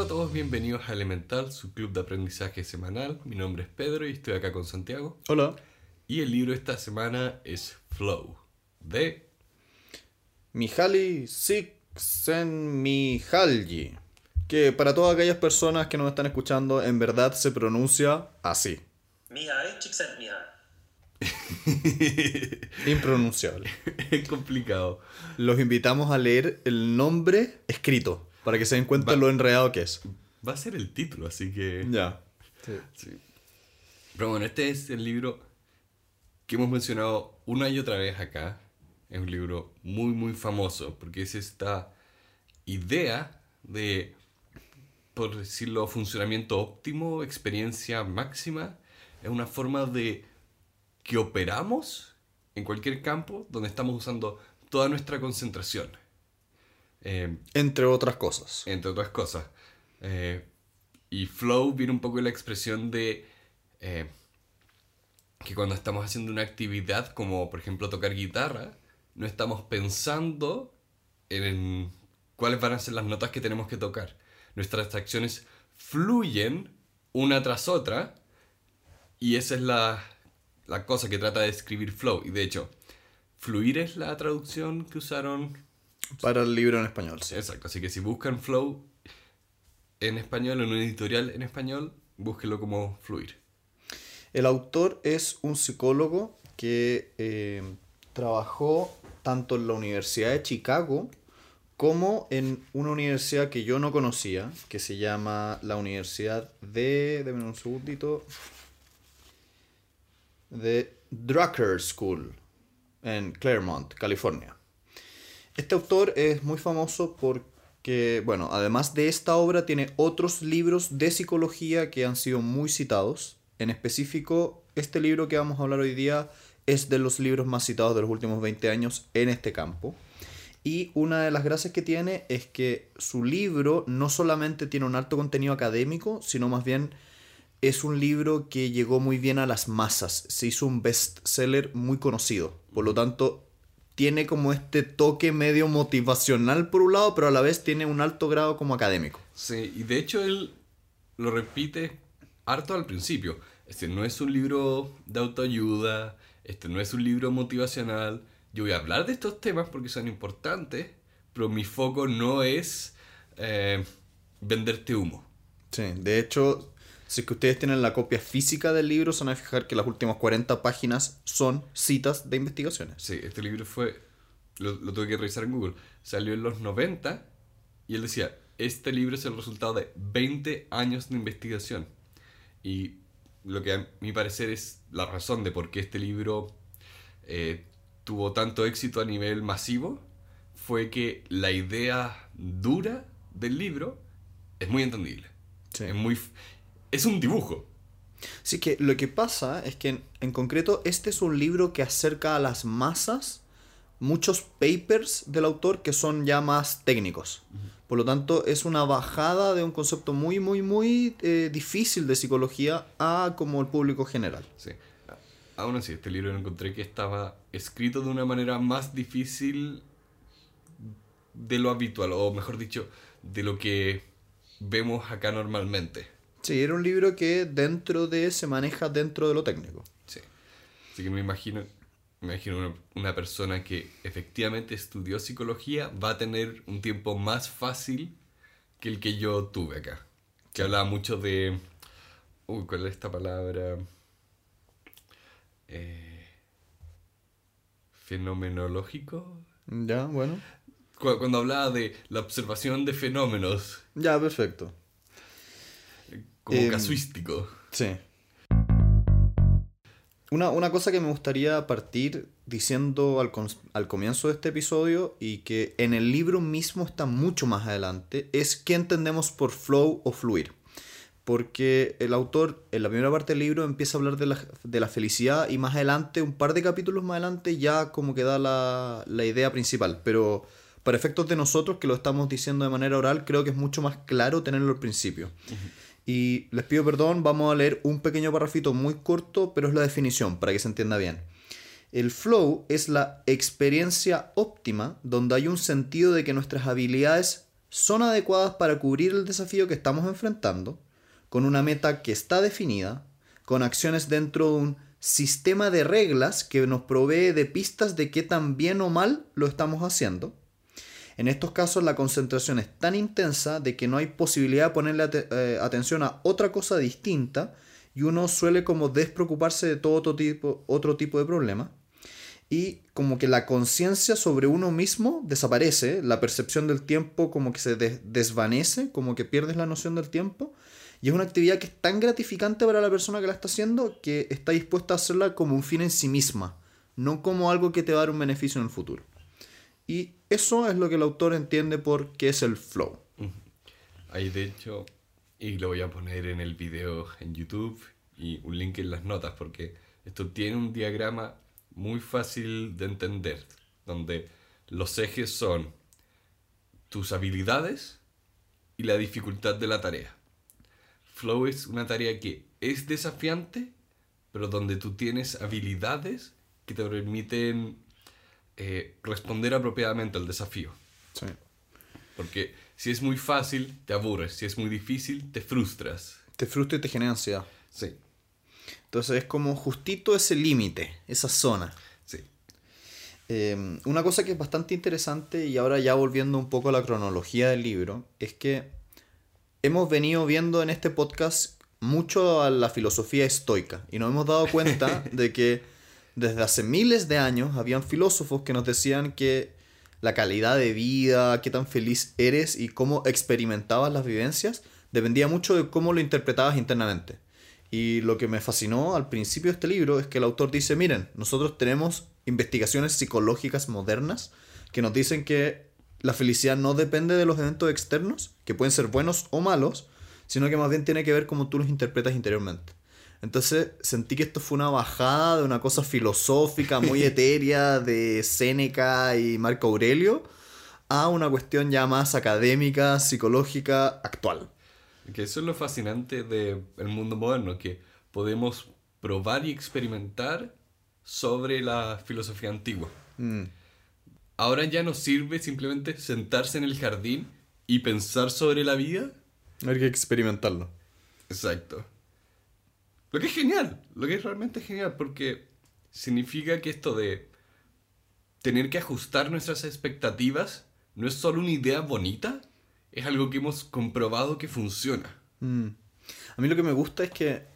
Hola a todos, bienvenidos a Elemental, su club de aprendizaje semanal. Mi nombre es Pedro y estoy acá con Santiago. Hola. Y el libro de esta semana es Flow, de Mihaly Csikszentmihalyi, que para todas aquellas personas que nos están escuchando, en verdad se pronuncia así. Mihai Csikszentmihalyi. Impronunciable. es complicado. Los invitamos a leer el nombre escrito, para que se den cuenta Va- lo enredado que es. Va a ser el título, así que... Ya. Sí. Pero bueno, este es el libro que hemos mencionado una y otra vez acá. Es un libro muy, muy famoso porque es esta idea de, por decirlo, funcionamiento óptimo, experiencia máxima. Es una forma de que operamos en cualquier campo donde estamos usando toda nuestra concentración. Eh, Entre otras cosas. entre otras cosas. Eh, y flow viene un poco de la expresión de eh, que cuando estamos haciendo una actividad como por ejemplo tocar guitarra, no estamos pensando en cuáles van a ser las notas que tenemos que tocar. Nuestras acciones fluyen una tras otra y esa es la, la cosa que trata de describir flow. Y de hecho, fluir es la traducción que usaron Para el libro en español, sí. Exacto, así que si buscan Flow en español, en un editorial en español, búsquenlo como fluir. El autor es un psicólogo que eh, trabajó tanto en la Universidad de Chicago como en una universidad que yo no conocía, que se llama la Universidad de... Deme un segundito. De Drucker School, en Claremont, California. Este autor es muy famoso porque, bueno, además de esta obra, tiene otros libros de psicología que han sido muy citados. En específico, este libro que vamos a hablar hoy día es de los libros más citados de los últimos 20 años en este campo. Y una de las gracias que tiene es que su libro no solamente tiene un alto contenido académico, sino más bien es un libro que llegó muy bien a las masas. Se hizo un bestseller muy conocido. Por lo tanto, tiene como este toque medio motivacional por un lado, pero a la vez tiene un alto grado como académico. Sí, y de hecho él lo repite harto al principio. Este no es un libro de autoayuda, este no es un libro motivacional. Yo voy a hablar de estos temas porque son importantes, pero mi foco no es eh, venderte humo. Sí, de hecho, si es que ustedes tienen la copia física del libro, se van a fijar que las últimas 40 páginas son citas de investigaciones. Sí, este libro fue, lo, lo tuve que revisar en Google, salió en los 90 y él decía, este libro es el resultado de 20 años de investigación. Y lo que a mi parecer es la razón de por qué este libro eh, tuvo tanto éxito a nivel masivo, fue que la idea dura del libro es muy entendible. Sí. Es, muy, es un dibujo. Así que lo que pasa es que en, en concreto este es un libro que acerca a las masas muchos papers del autor que son ya más técnicos. Por lo tanto, es una bajada de un concepto muy, muy, muy eh, difícil de psicología a como el público general. Sí. Aún así, este libro lo encontré que estaba escrito de una manera más difícil de lo habitual, o mejor dicho, de lo que vemos acá normalmente. Sí, era un libro que dentro de se maneja dentro de lo técnico. Sí. Así que me imagino, me imagino una, una persona que efectivamente estudió psicología va a tener un tiempo más fácil que el que yo tuve acá. Que hablaba mucho de... Uy, ¿cuál es esta palabra? Eh, fenomenológico. Ya, bueno. Cu- Cuando hablaba de la observación de fenómenos Ya, perfecto. Como Em, casuístico. Sí. Una, una cosa que me gustaría partir diciendo al, al comienzo de este episodio y que en el libro mismo está mucho más adelante es qué entendemos por flow o fluir. Porque el autor en la primera parte del libro empieza a hablar de la, de la felicidad y más adelante, un par de capítulos más adelante, ya como que da la, la idea principal. Pero para efectos de nosotros que lo estamos diciendo de manera oral, creo que es mucho más claro tenerlo al principio. Y les pido perdón, vamos a leer un pequeño parrafito muy corto, pero es la definición para que se entienda bien. El flow es la experiencia óptima donde hay un sentido de que nuestras habilidades son adecuadas para cubrir el desafío que estamos enfrentando, con una meta que está definida, con acciones dentro de un sistema de reglas que nos provee de pistas de qué tan bien o mal lo estamos haciendo. En estos casos la concentración es tan intensa de que no hay posibilidad de ponerle eh, atención a otra cosa distinta y uno suele como despreocuparse de todo otro tipo, otro tipo de problema. Y como que la conciencia sobre uno mismo desaparece, la percepción del tiempo como que se des- desvanece, como que pierdes la noción del tiempo. Y es una actividad que es tan gratificante para la persona que la está haciendo que está dispuesta a hacerla como un fin en sí misma, no como algo que te va a dar un beneficio en el futuro. Y eso es lo que el autor entiende por qué es el flow. Ahí de hecho, y lo voy a poner en el video en YouTube y un link en las notas porque esto tiene un diagrama muy fácil de entender, donde los ejes son tus habilidades y la dificultad de la tarea. Flow es una tarea que es desafiante, pero donde tú tienes habilidades que te permiten eh, responder apropiadamente al desafío. Sí. Porque si es muy fácil, te aburres. Si es muy difícil, te frustras. Te frustra y te genera ansiedad. Sí, Entonces es como justito ese límite, esa zona. sí. Eh, una cosa que es bastante interesante y ahora ya volviendo un poco a la cronología del libro, es que hemos venido viendo en este podcast mucho a la filosofía estoica y nos hemos dado cuenta de que desde hace miles de años habían filósofos que nos decían que la calidad de vida, qué tan feliz eres y cómo experimentabas las vivencias dependía mucho de cómo lo interpretabas internamente. Y lo que me fascinó al principio de este libro es que el autor dice, miren, nosotros tenemos investigaciones psicológicas modernas que nos dicen que la felicidad no depende de los eventos externos, que pueden ser buenos o malos, sino que más bien tiene que ver cómo tú los interpretas interiormente. Entonces sentí que esto fue una bajada de una cosa filosófica muy etérea de Séneca y Marco Aurelio a una cuestión ya más académica, psicológica, actual. Que eso es lo fascinante del mundo moderno, que podemos probar y experimentar sobre la filosofía antigua. Mm, Ahora ya nos sirve simplemente sentarse en el jardín y pensar sobre la vida. Hay que experimentarlo. Exacto. Lo que es genial, lo que es realmente genial, porque significa que esto de tener que ajustar nuestras expectativas no es solo una idea bonita, es algo que hemos comprobado que funciona. Mm. A mí lo que me gusta es que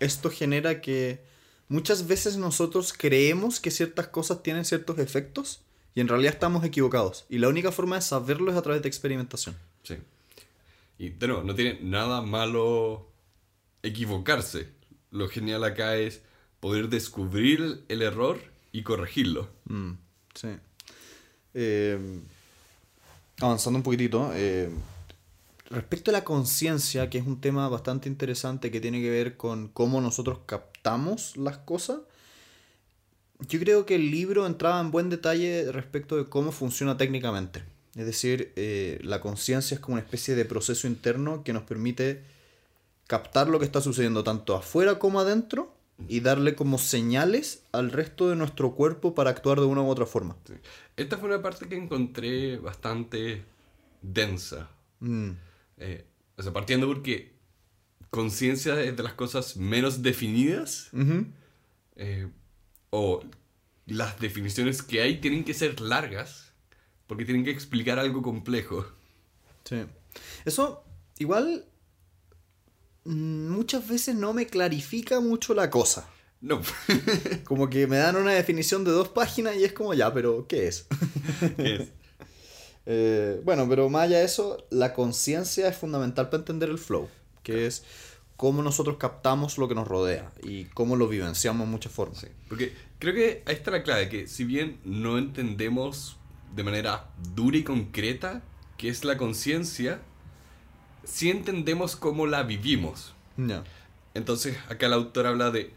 esto genera que muchas veces nosotros creemos que ciertas cosas tienen ciertos efectos y en realidad estamos equivocados. Y la única forma de saberlo es a través de experimentación. Sí. Y de nuevo, no tiene nada malo equivocarse. Lo genial acá es poder descubrir el error y corregirlo. Mm, sí. Eh, avanzando un poquitito, eh, respecto a la conciencia, que es un tema bastante interesante que tiene que ver con cómo nosotros captamos las cosas, yo creo que el libro entraba en buen detalle respecto de cómo funciona técnicamente. Es decir, eh, la conciencia es como una especie de proceso interno que nos permite captar lo que está sucediendo tanto afuera como adentro y darle como señales al resto de nuestro cuerpo para actuar de una u otra forma. Sí. Esta fue una parte que encontré bastante densa. Mm, Eh, o sea, partiendo porque conciencia es de las cosas menos definidas, eh, o las definiciones que hay tienen que ser largas, porque tienen que explicar algo complejo. sí. Eso igual muchas veces no me clarifica mucho la cosa. No, Como que me dan una definición de dos páginas y es como ya, pero ¿qué es? es- Eh, bueno, pero más allá de eso, la conciencia es fundamental para entender el flow, que es cómo nosotros captamos lo que nos rodea y cómo lo vivenciamos en muchas formas. Sí, porque creo que ahí está la clave, que si bien no entendemos de manera dura y concreta qué es la conciencia, sí entendemos cómo la vivimos. Entonces, acá el autor habla de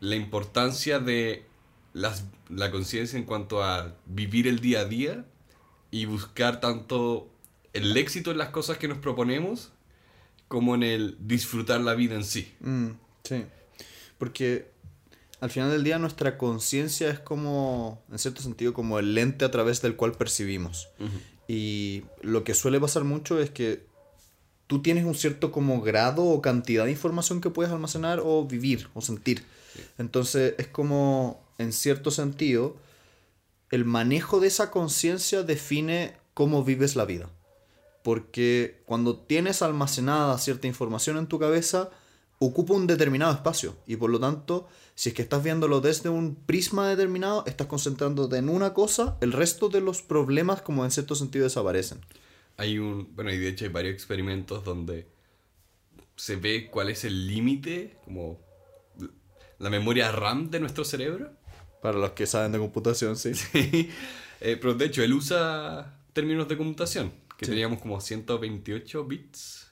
la importancia de las- la conciencia en cuanto a vivir el día a día y buscar tanto el éxito en las cosas que nos proponemos como en el disfrutar la vida en sí. Mm, sí. Porque Al final del día nuestra conciencia es como, en cierto sentido, como el lente a través del cual percibimos. Y lo que suele pasar mucho es que tú tienes un cierto como grado o cantidad de información que puedes almacenar o vivir o sentir. Entonces es como, en cierto sentido, el manejo de esa conciencia define cómo vives la vida. Porque cuando tienes almacenada cierta información en tu cabeza, ocupa un determinado espacio. Y por lo tanto, si es que estás viéndolo desde un prisma determinado, estás concentrándote en una cosa, el resto de los problemas, como en cierto sentido, desaparecen. Hay un, bueno, y de hecho hay varios experimentos donde se ve cuál es el límite, como la memoria RAM de nuestro cerebro. Para los que saben de computación, sí. Sí. Eh, pero de hecho, él usa términos de computación, que Sí. teníamos como 128 bits.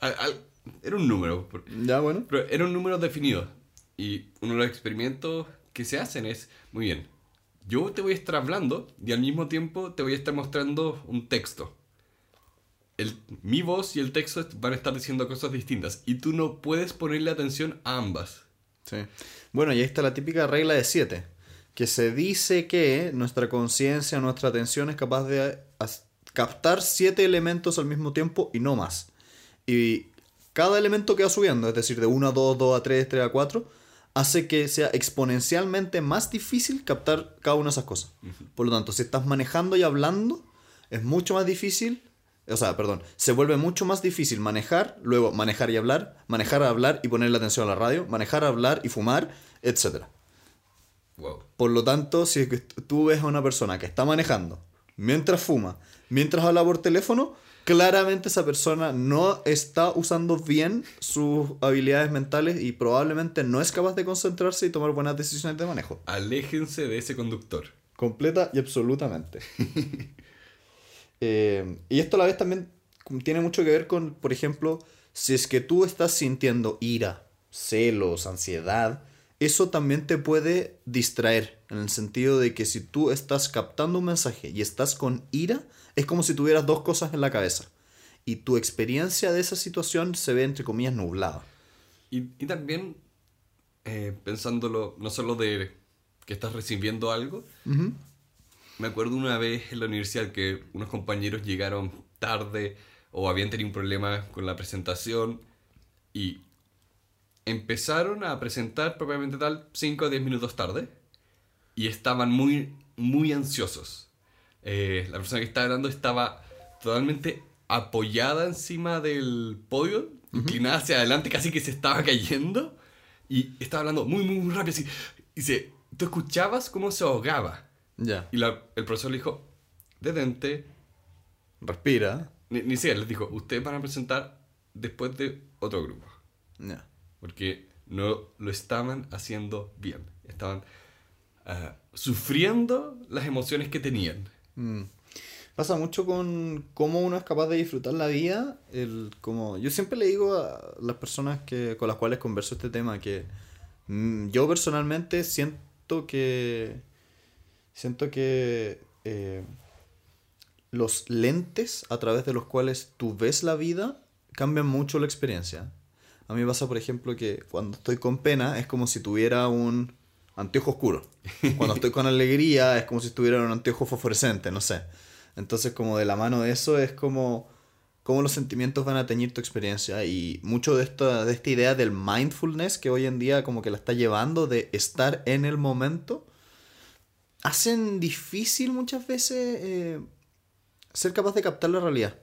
Al- al- era un número, Ya, bueno. pero era un número definido. Y uno de los experimentos que se hacen es, muy bien, yo te voy a estar hablando y al mismo tiempo te voy a estar mostrando un texto. El, mi voz y el texto van a estar diciendo cosas distintas y tú no puedes ponerle atención a ambas. Sí. Bueno, y ahí está la típica regla de 7, que se dice que nuestra conciencia, nuestra atención es capaz de captar siete elementos al mismo tiempo y no más. Y cada elemento que va subiendo, es decir, de 1 a 2, 2 a 3, 3 a 4, hace que sea exponencialmente más difícil captar cada una de esas cosas. Por lo tanto, si estás manejando y hablando, es mucho más difícil, o sea, perdón, se vuelve mucho más difícil manejar, luego manejar y hablar, manejar a hablar y ponerle atención a la radio, manejar a hablar y fumar, etc. Wow. Por lo tanto, si es que tú ves a una persona que está manejando mientras fuma, mientras habla por teléfono, claramente esa persona no está usando bien sus habilidades mentales y probablemente no es capaz de concentrarse y tomar buenas decisiones de manejo. Aléjense de ese conductor. Completa y absolutamente. Eh, y esto a la vez también tiene mucho que ver con, por ejemplo, si es que tú estás sintiendo ira, celos, ansiedad, eso también te puede distraer, en el sentido de que si tú estás captando un mensaje y estás con ira, es como si tuvieras dos cosas en la cabeza. Y tu experiencia de esa situación se ve, entre comillas, nublada. Y, y también, eh, pensándolo, no solo de que estás recibiendo algo, me acuerdo una vez en la universidad que unos compañeros llegaron tarde o habían tenido un problema con la presentación y empezaron a presentar propiamente tal 5 o 10 minutos tarde y estaban muy, muy ansiosos. Eh, la persona que estaba hablando estaba totalmente apoyada encima del podio, inclinada hacia adelante, casi que se estaba cayendo y estaba hablando muy, muy, muy rápido. Así, y se, tú escuchabas cómo se ahogaba. Ya. Y la- el profesor le dijo, detente, Respira. ni, ni siquiera les dijo, ustedes van a presentar después de otro grupo. Ya. Porque no lo estaban haciendo bien. Estaban ah, sufriendo las emociones que tenían. Mm. Pasa mucho con cómo uno es capaz de disfrutar la vida. El, como, yo siempre le digo a las personas que, con las cuales converso este tema que mm, yo personalmente siento que siento que eh, los lentes a través de los cuales tú ves la vida cambian mucho la experiencia. A mí me pasa, por ejemplo, que cuando estoy con pena es como si tuviera un anteojo oscuro. Cuando estoy con alegría es como si tuviera un anteojo fosforescente, no sé. Entonces, como de la mano de eso es como cómo los sentimientos van a teñir tu experiencia y mucho de esta, de esta idea del mindfulness que hoy en día como que la está llevando de estar en el momento hacen difícil muchas veces eh, ser capaz de captar la realidad.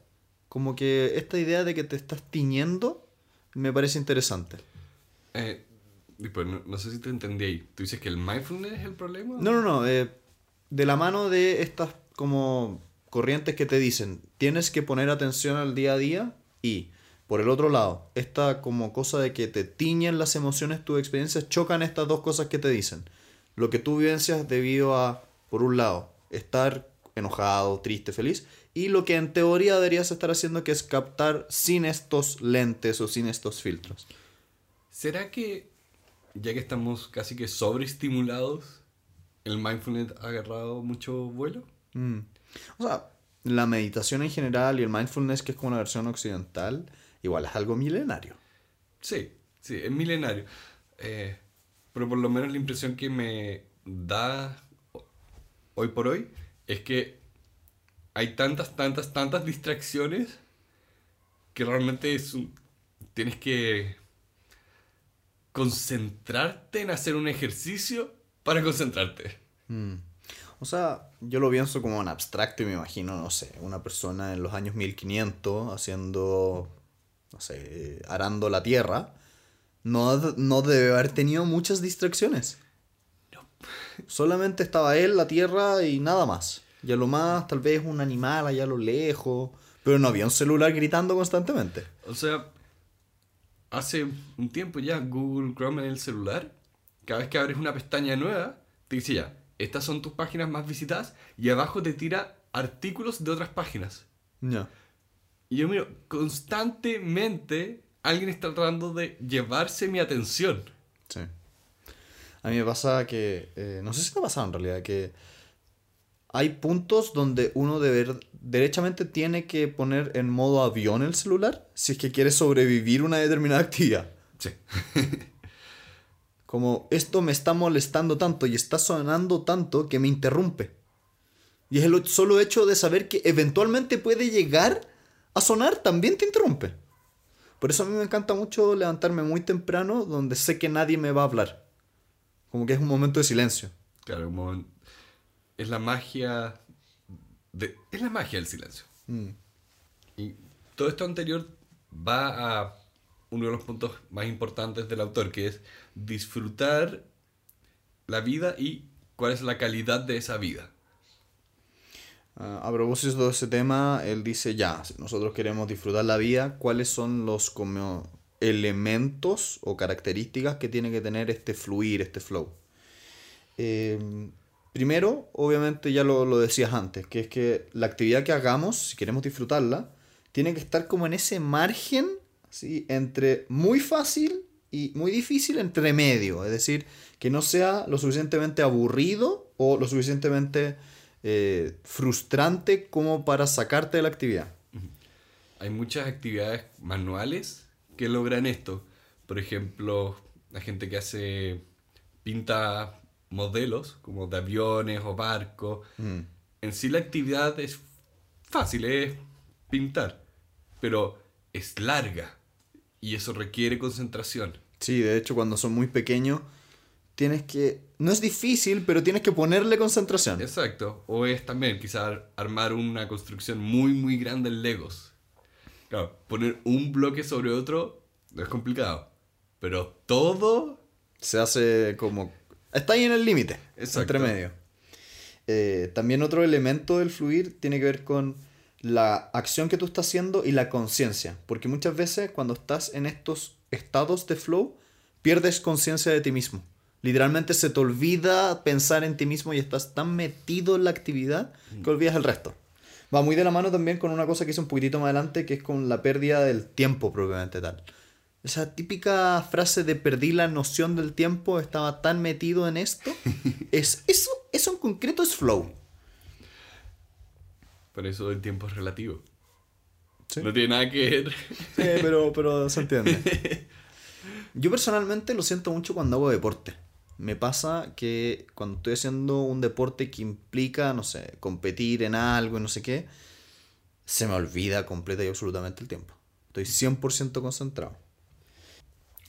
Como que esta idea de que te estás tiñendo me parece interesante. Eh, pues, no, no sé si te entendí ahí. ¿Tú dices que el mindfulness es el problema? No, no, no. eh, de la mano de estas como corrientes que te dicen, tienes que poner atención al día a día y por el otro lado, esta como cosa de que te tiñen las emociones, tus experiencias, chocan estas dos cosas que te dicen. Lo que tú vivencias debido a, por un lado, estar enojado, triste, feliz, y lo que en teoría deberías estar haciendo que es captar sin estos lentes o sin estos filtros. ¿Será que, ya que estamos casi que sobreestimulados, el mindfulness ha agarrado mucho vuelo? Mm. O sea, la meditación en general y el mindfulness, que es como una versión occidental, igual es algo milenario. Sí, sí, es milenario. Eh, pero por lo menos la impresión que me da hoy por hoy es que hay tantas, tantas, tantas distracciones que realmente es tienes que concentrarte en hacer un ejercicio para concentrarte. O sea, yo lo pienso como en abstracto y me imagino, no sé, una persona en los años 1500 haciendo, no sé, arando la tierra, no, no debe haber tenido muchas distracciones. Solamente estaba él, la tierra y nada más. Y a lo más, tal vez un animal allá a lo lejos, pero no había un celular gritando constantemente. O sea, hace un tiempo ya Google Chrome en el celular, cada vez que abres una pestaña nueva, te dice ya, estas son tus páginas más visitadas y abajo te tira artículos de otras páginas. Ya. Y yo miro, constantemente alguien está tratando de llevarse mi atención. Sí. A mí me pasa que, eh, no sé si te ha pasado en realidad, que hay puntos donde uno de ver- derechamente tiene que poner en modo avión el celular si es que quiere sobrevivir una determinada actividad. Sí. Como esto me está molestando tanto y está sonando tanto que me interrumpe. Y es el solo hecho de saber que eventualmente puede llegar a sonar también te interrumpe. Por eso a mí me encanta mucho levantarme muy temprano donde sé que nadie me va a hablar. Como que es un momento de silencio. Claro, como es la magia de, es la magia del silencio. Mm. Y todo esto anterior va a uno de los puntos más importantes del autor, que es disfrutar la vida y cuál es la calidad de esa vida. Ah, a propósito de ese tema, él dice, ya, si nosotros queremos disfrutar la vida, ¿cuáles son los como elementos o características que tiene que tener este fluir, este flow? Eh, primero, obviamente ya lo, lo decías antes, que es que la actividad que hagamos, si queremos disfrutarla, tiene que estar como en ese margen, ¿sí? entre muy fácil y muy difícil, entre medio. Es decir, que no sea lo suficientemente aburrido o lo suficientemente eh, frustrante como para sacarte de la actividad. Hay muchas actividades manuales que logran esto. Por ejemplo, la gente que hace pinta modelos como de aviones o barcos. Mm. En sí la actividad es fácil, es pintar, pero es larga y eso requiere concentración. Sí, de hecho, cuando son muy pequeños, tienes que... No es difícil, pero tienes que ponerle concentración. Exacto. O es también quizás armar una construcción muy, muy grande en Legos. Claro, poner un bloque sobre otro no es complicado. Pero todo... Se hace como... Está ahí en el límite, entre medio. Eh, también otro elemento del fluir tiene que ver con la acción que tú estás haciendo y la conciencia. Porque muchas veces cuando estás en estos estados de flow, pierdes conciencia de ti mismo. Literalmente se te olvida pensar en ti mismo y estás tan metido en la actividad que olvidas el resto. Va muy de la mano también con una cosa que hice un poquitito más adelante, que es con la pérdida del tiempo propiamente tal. Esa típica frase de perdí la noción del tiempo, estaba tan metido en esto. es, eso, eso en concreto es flow. Por eso el tiempo es relativo. Sí. No tiene nada que ver. Sí, pero, pero se entiende. Yo personalmente lo siento mucho cuando hago deporte. Me pasa que cuando estoy haciendo un deporte que implica, no sé, competir en algo y no sé qué, se me olvida completa y absolutamente el tiempo. Estoy 100% concentrado.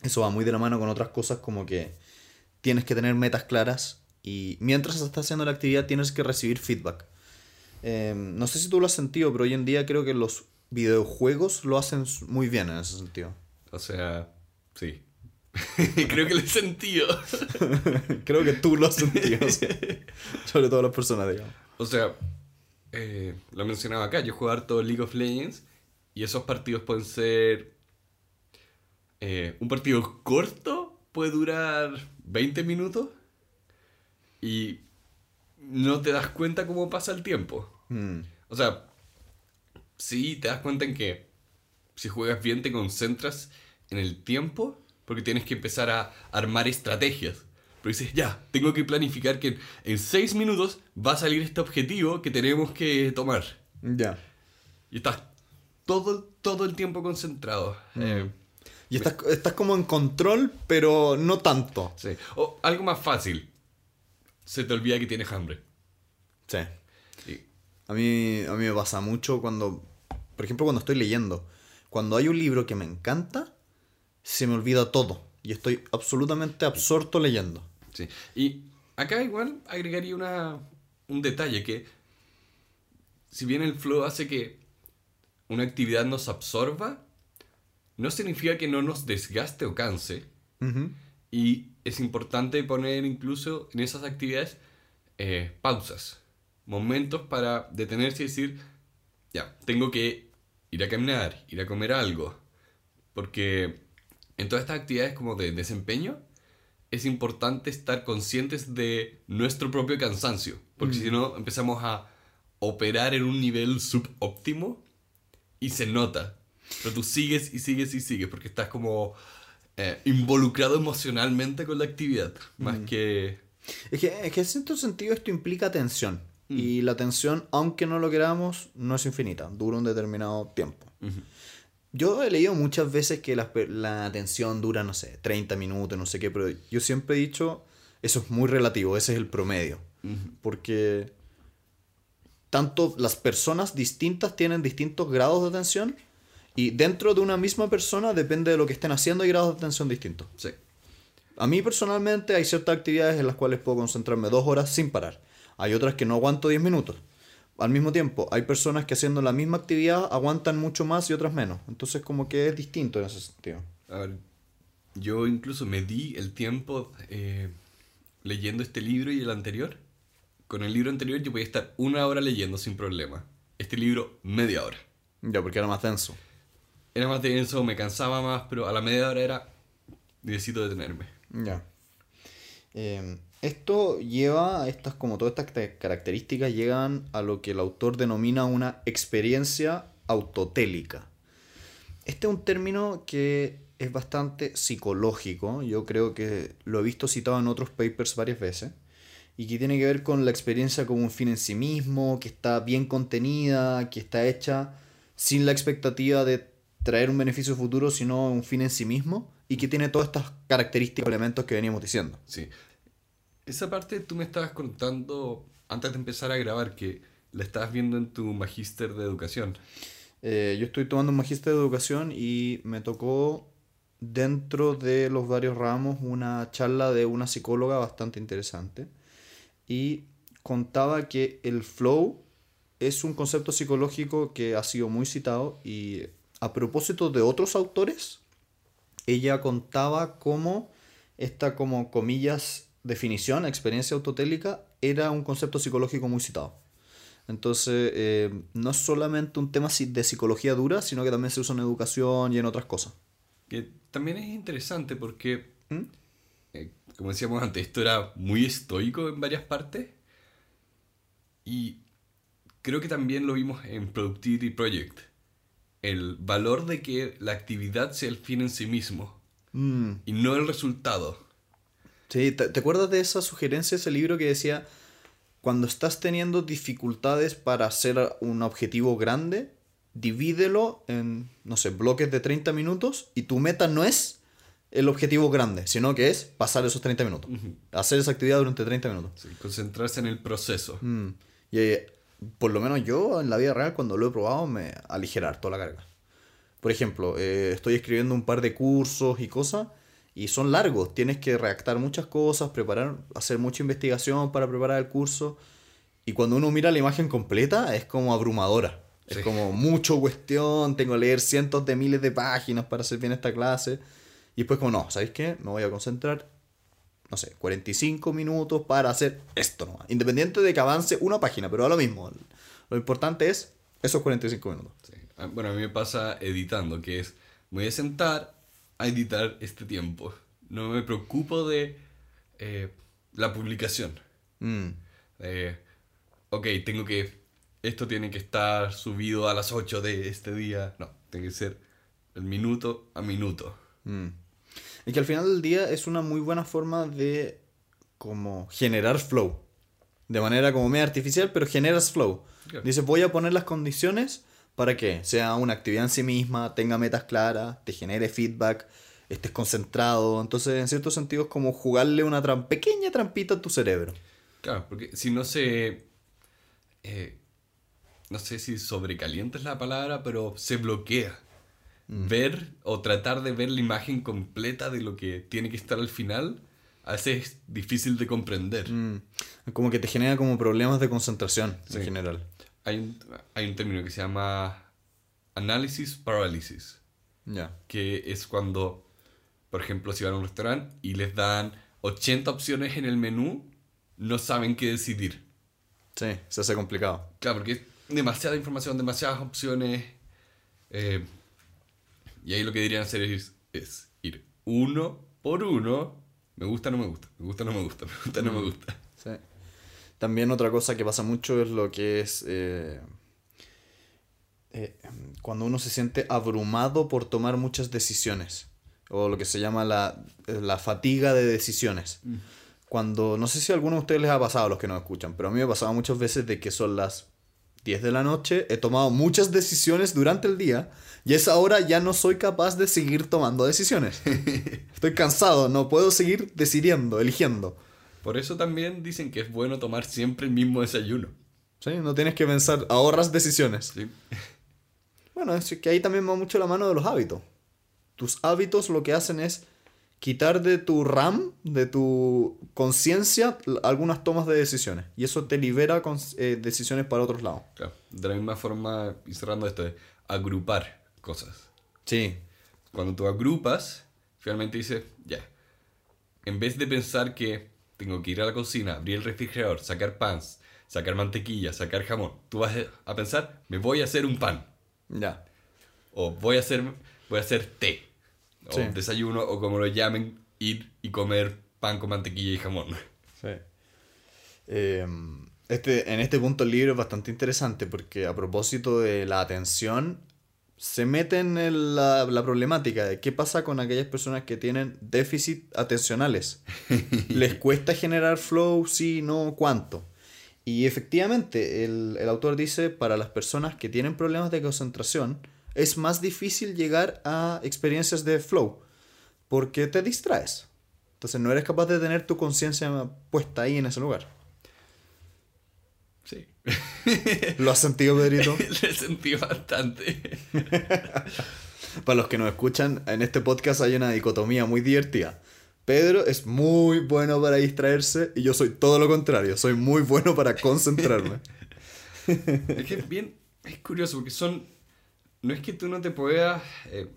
Eso va muy de la mano con otras cosas como que tienes que tener metas claras y mientras estás haciendo la actividad tienes que recibir feedback. Eh, no sé si tú lo has sentido, pero hoy en día creo que los videojuegos lo hacen muy bien en ese sentido. O sea, sí. Creo que lo he sentido. creo que tú lo has sentido. sí. Sobre todo las personas, digamos. O sea, eh, lo mencionaba acá, yo juego harto League of Legends y esos partidos pueden ser... eh, un partido corto puede durar 20 minutos y no te das cuenta cómo pasa el tiempo. Mm, O sea, sí te das cuenta en que si juegas bien te concentras en el tiempo porque tienes que empezar a armar estrategias. Pero dices, ya, tengo que planificar que en 6 minutos va a salir este objetivo que tenemos que tomar. Ya. Y estás todo, todo el tiempo concentrado. Eh, Y estás, estás como en control, pero no tanto. Sí. O algo más fácil. Se te olvida que tienes hambre. Sí. Y- A mí, a mí me pasa mucho cuando, por ejemplo, cuando estoy leyendo. Cuando hay un libro que me encanta, se me olvida todo. Y estoy absolutamente absorto leyendo. Sí. Y acá igual agregaría una, un detalle que si bien el flow hace que una actividad nos absorba, no significa que no nos desgaste o canse. Y es importante poner incluso en esas actividades eh, pausas, momentos para detenerse y decir, ya, tengo que ir a caminar, ir a comer algo. Porque en todas estas actividades como de desempeño, es importante estar conscientes de nuestro propio cansancio. Porque si no, empezamos a operar en un nivel subóptimo y se nota. Pero tú sigues y sigues y sigues porque estás como eh, involucrado emocionalmente con la actividad. Más que... Es que, es que en cierto sentido esto implica atención. Y la atención, aunque no lo queramos, no es infinita. Dura un determinado tiempo. Yo he leído muchas veces que la, atención dura, no sé, 30 minutos, no sé qué, pero yo siempre he dicho, eso es muy relativo, ese es el promedio. Porque tanto las personas distintas tienen distintos grados de atención y dentro de una misma persona depende de lo que estén haciendo hay grados de atención distintos. Sí. A mí personalmente hay ciertas actividades en las cuales puedo concentrarme dos horas sin parar. Hay otras que no aguanto 10 minutos. Al mismo tiempo, hay personas que haciendo la misma actividad aguantan mucho más y otras menos. Entonces como que es distinto en ese sentido. A ver, yo incluso me di el tiempo eh, leyendo este libro y el anterior. Con el libro anterior yo podía estar una hora leyendo sin problema. Este libro, media hora. Ya, porque era más denso. Era más denso, me cansaba más, pero a la media hora era... Necesito detenerme. Ya. Eh, esto lleva estas, como todas estas ca- características, llegan a lo que el autor denomina una experiencia autotélica. Este es un término que es bastante psicológico, yo creo que lo he visto citado en otros papers varias veces, y que tiene que ver con la experiencia como un fin en sí mismo, que está bien contenida, que está hecha sin la expectativa de traer un beneficio futuro, sino un fin en sí mismo, y que tiene todas estas características, elementos que veníamos diciendo. Sí. Esa parte tú me estabas contando antes de empezar a grabar que la estabas viendo en tu magíster de educación. Eh, yo estoy tomando un magíster de educación y me tocó dentro de los varios ramos una charla de una psicóloga bastante interesante y contaba que el flow es un concepto psicológico que ha sido muy citado y a propósito de otros autores, ella contaba cómo esta como comillas definición, experiencia autotélica, era un concepto psicológico muy citado. Entonces, eh, no es solamente un tema de psicología dura, sino que también se usa en educación y en otras cosas. Que también es interesante porque, ¿Mm? eh, como decíamos antes, esto era muy estoico en varias partes. Y creo que también lo vimos en Productivity Project. El valor de que la actividad sea el fin en sí mismo Mm. y no el resultado. Sí, ¿te, te acuerdas de esa sugerencia, ese libro que decía, cuando estás teniendo dificultades para hacer un objetivo grande, divídelo en, no sé, bloques de 30 minutos y tu meta no es el objetivo grande, sino que es pasar esos 30 minutos. Hacer esa actividad durante 30 minutos. Sí, concentrarse en el proceso. Mm. Y eh, por lo menos yo en la vida real cuando lo he probado me aligerar toda la carga. Por ejemplo, eh, estoy escribiendo un par de cursos y cosas y son largos. Tienes que redactar muchas cosas, preparar, hacer mucha investigación para preparar el curso. Y cuando uno mira la imagen completa es como abrumadora. Es como mucho cuestión, tengo que leer cientos de miles de páginas para hacer bien esta clase. Y después como, no, ¿sabéis qué? Me voy a concentrar no sé, 45 minutos para hacer esto nomás. Independiente de que avance una página, pero da lo mismo. Lo importante es esos 45 minutos. Sí. Ah, Bueno, a mí me pasa editando, que es, me voy a sentar a editar este tiempo. No me preocupo de eh, la publicación. Mm, Eh, ok, tengo que, esto tiene que estar subido a las 8 de este día. No, tiene que ser el minuto a minuto. mm. Y que al final del día es una muy buena forma de como generar flow. De manera como media artificial, pero generas flow. Claro. Dices, voy a poner las condiciones para que sea una actividad en sí misma, tenga metas claras, te genere feedback, estés concentrado. Entonces, en cierto sentido, es como jugarle una tram- pequeña trampita a tu cerebro. Claro, porque si no se... eh, no sé si sobrecalienta es la palabra, pero se bloquea. Ver o tratar de ver la imagen completa de lo que tiene que estar al final, a veces es difícil de comprender. Mm, Como que te genera como problemas de concentración en general. Hay, un, hay un término que se llama análisis parálisis. Ya. que es cuando, por ejemplo, si van a un restaurante y les dan 80 opciones en el menú, no saben qué decidir. Sí, se hace complicado. Claro, porque es demasiada información, demasiadas opciones. eh, y ahí lo que deberían hacer es, es ir uno por uno. Me gusta, no me gusta. Me gusta, no me gusta. Me gusta, no me gusta. Sí. También otra cosa que pasa mucho es lo que es eh, eh, cuando uno se siente abrumado por tomar muchas decisiones o lo que se llama la, eh, la fatiga de decisiones. Cuando, no sé si a alguno de ustedes les ha pasado a los que nos escuchan, pero a mí me ha pasado muchas veces de que son las 10 de la noche, he tomado muchas decisiones durante el día y a esa hora ya no soy capaz de seguir tomando decisiones. Estoy cansado, no puedo seguir decidiendo, eligiendo. Por eso también dicen que es bueno tomar siempre el mismo desayuno. ¿Sí? No tienes que pensar, ahorras decisiones. ¿sí? Bueno, es que ahí también va mucho la mano de los hábitos. Tus hábitos lo que hacen es quitar de tu RAM, de tu conciencia, algunas tomas de decisiones. Y eso te libera con, eh, decisiones para otros lados. Claro. De la misma forma, y cerrando esto, de agrupar cosas. Sí. Cuando tú agrupas, finalmente dices, ya, en vez de pensar que tengo que ir a la cocina, abrir el refrigerador, sacar pans, sacar mantequilla, sacar jamón, tú vas a pensar, me voy a hacer un pan, Ya. o voy a hacer, voy a hacer té, o Sí. desayuno, o como lo llamen, ir y comer pan con mantequilla y jamón. Sí. Eh, este, en este punto el libro es bastante interesante porque a propósito de la atención, se mete en la problemática de qué pasa con aquellas personas que tienen déficit atencionales. ¿Les cuesta generar flow? Sí, no, ¿cuánto? Y efectivamente, el, el autor dice, para las personas que tienen problemas de concentración, es más difícil llegar a experiencias de flow porque te distraes. Entonces no eres capaz de tener tu conciencia puesta ahí en ese lugar. ¿Lo has sentido, Pedrito? le sentí bastante. Para los que nos escuchan, en este podcast hay una dicotomía muy divertida. Pedro es muy bueno para distraerse y yo soy todo lo contrario. Soy muy bueno para concentrarme. Es que bien, es curioso porque son, no es que tú no te puedas, eh,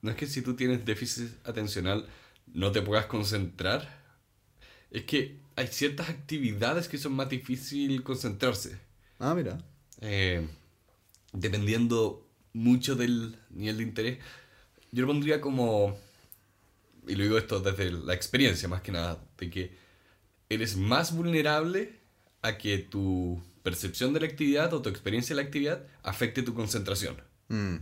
no es que si tú tienes déficit atencional no te puedas concentrar, es que hay ciertas actividades que son más difícil concentrarse, Ah, mira. eh, dependiendo mucho del nivel de interés. Yo lo pondría como, y lo digo esto desde la experiencia más que nada, de que eres más vulnerable a que tu percepción de la actividad o tu experiencia de la actividad afecte tu concentración. Mm,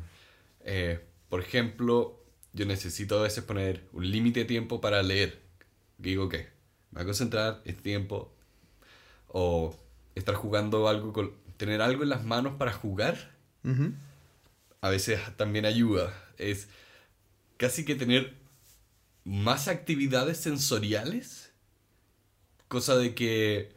Eh, por ejemplo, yo necesito a veces poner un límite de tiempo para leer. Digo que me voy a concentrar, es tiempo. O estar jugando algo, con, tener algo en las manos para jugar, a veces también ayuda. Es casi que tener más actividades sensoriales. Cosa de que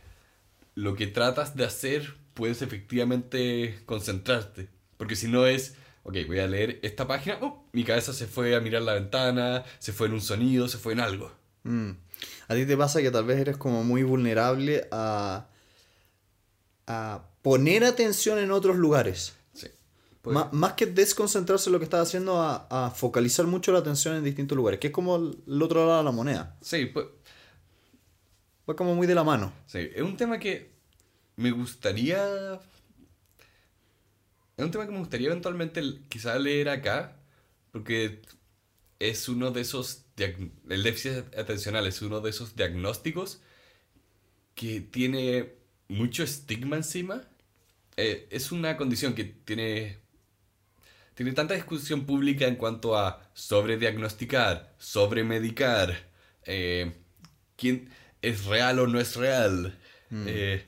lo que tratas de hacer puedes efectivamente concentrarte. Porque si no es, ok, voy a leer esta página, oh, mi cabeza se fue a mirar la ventana, se fue en un sonido, se fue en algo. Mm. A ti te pasa que tal vez eres como muy vulnerable a, a poner atención en otros lugares. Sí. Ma- más que desconcentrarse en lo que estás haciendo, a, a focalizar mucho la atención en distintos lugares, que es como el, otro lado de la moneda. Sí, pues, Va como muy de la mano. Sí, es un tema que me gustaría. Es un tema que me gustaría eventualmente quizá leer acá, porque es uno de esos. El déficit atencional es uno de esos diagnósticos que tiene mucho estigma encima. Eh, es una condición que tiene. Tiene tanta discusión pública en cuanto a sobrediagnosticar, sobremedicar, eh, quién es real o no es real. Eh,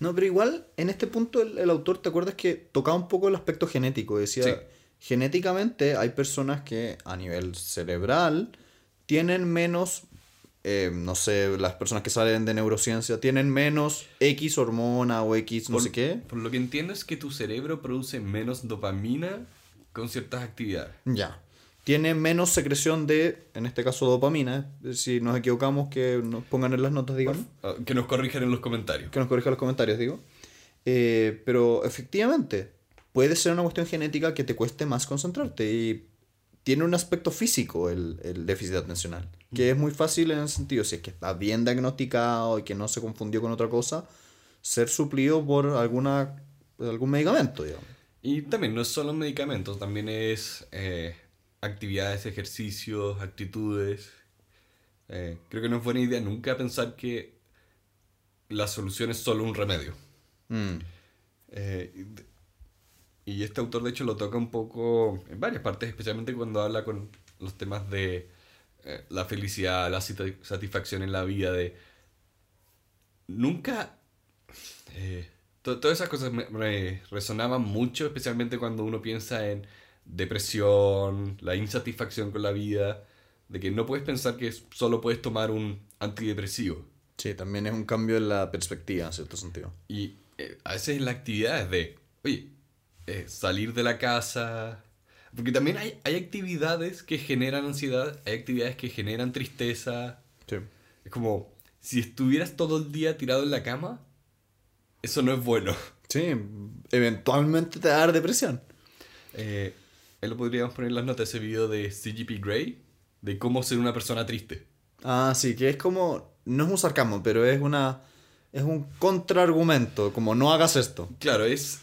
No, pero igual, en este punto el, el autor, ¿te acuerdas que tocaba un poco el aspecto genético? Decía, Sí. genéticamente hay personas que a nivel cerebral tienen menos, eh, no sé, las personas que salen de neurociencia tienen menos X hormona o X no por, sé qué. Por lo que entiendo es que tu cerebro produce menos dopamina con ciertas actividades. Ya. Tiene menos secreción de, en este caso, dopamina. Si nos equivocamos, que nos pongan en las notas, digamos. Ah, Que nos corrijan en los comentarios. que nos corrija los comentarios, digo. Eh, pero efectivamente, puede ser una cuestión genética que te cueste más concentrarte y tiene un aspecto físico el, el déficit atencional, que es muy fácil en el sentido, si es que está bien diagnosticado y que no se confundió con otra cosa, ser suplido por alguna, algún medicamento, digamos. Y también no es solo medicamentos, también es eh, actividades, ejercicios, actitudes. Eh, creo que no es buena idea nunca pensar que la solución es solo un remedio. Mm, Eh, y este autor de hecho lo toca un poco en varias partes, especialmente cuando habla con los temas de eh, la felicidad, la sati- satisfacción en la vida, de nunca... eh, to- todas esas cosas me, me resonaban mucho, especialmente cuando uno piensa en depresión, la insatisfacción con la vida, de que no puedes pensar que solo puedes tomar un antidepresivo. Sí, también es un cambio en la perspectiva, en cierto sentido. Y eh, a veces la actividad es de, oye, eh, salir de la casa. Porque también hay, hay actividades que generan ansiedad, hay actividades que generan tristeza. Sí. Es como, si estuvieras todo el día tirado en la cama, eso no es bueno. Sí, eventualmente te va a dar depresión. Eh, ahí lo podríamos poner en las notas, ese video de CGP Grey, de cómo ser una persona triste. Ah, sí, que es como. No es un sarcasmo, pero es una. Es un contraargumento, como no hagas esto. Claro, es,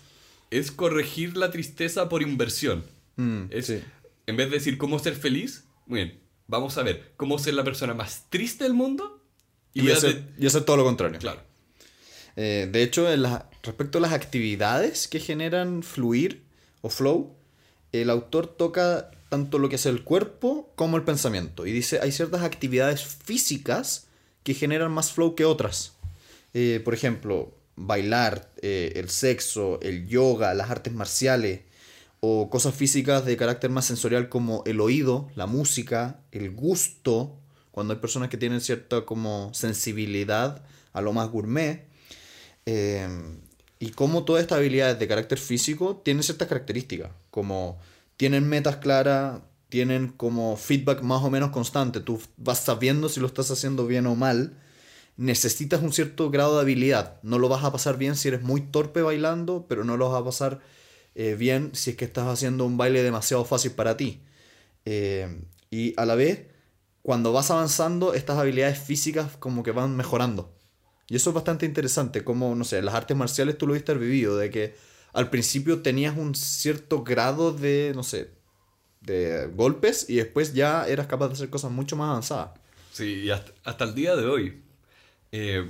es corregir la tristeza por inversión. Mm, Es, sí. En vez de decir cómo ser feliz, muy bien, vamos a ver cómo ser la persona más triste del mundo. Y, a hacer, de- y hacer todo lo contrario. Claro. Eh, de hecho, en respecto a las actividades que generan fluir o flow, el autor toca tanto lo que es el cuerpo como el pensamiento. Y dice, hay ciertas actividades físicas que generan más flow que otras. Eh, por ejemplo, bailar, eh, el sexo, el yoga, las artes marciales, o cosas físicas de carácter más sensorial como el oído, la música, el gusto, cuando hay personas que tienen cierta como sensibilidad a lo más gourmet, eh, y cómo todas estas habilidades de carácter físico tienen ciertas características, como tienen metas claras, tienen como feedback más o menos constante, tú vas sabiendo si lo estás haciendo bien o mal, necesitas un cierto grado de habilidad, no lo vas a pasar bien si eres muy torpe bailando, pero no lo vas a pasar eh, bien si es que estás haciendo un baile demasiado fácil para ti. Eh, y a la vez, cuando vas avanzando, estas habilidades físicas como que van mejorando. Y eso es bastante interesante, como, no sé, las artes marciales tú lo viste haber vivido, de que al principio tenías un cierto grado de, no sé, de golpes y después ya eras capaz de hacer cosas mucho más avanzadas. Sí, y hasta el día de hoy eh,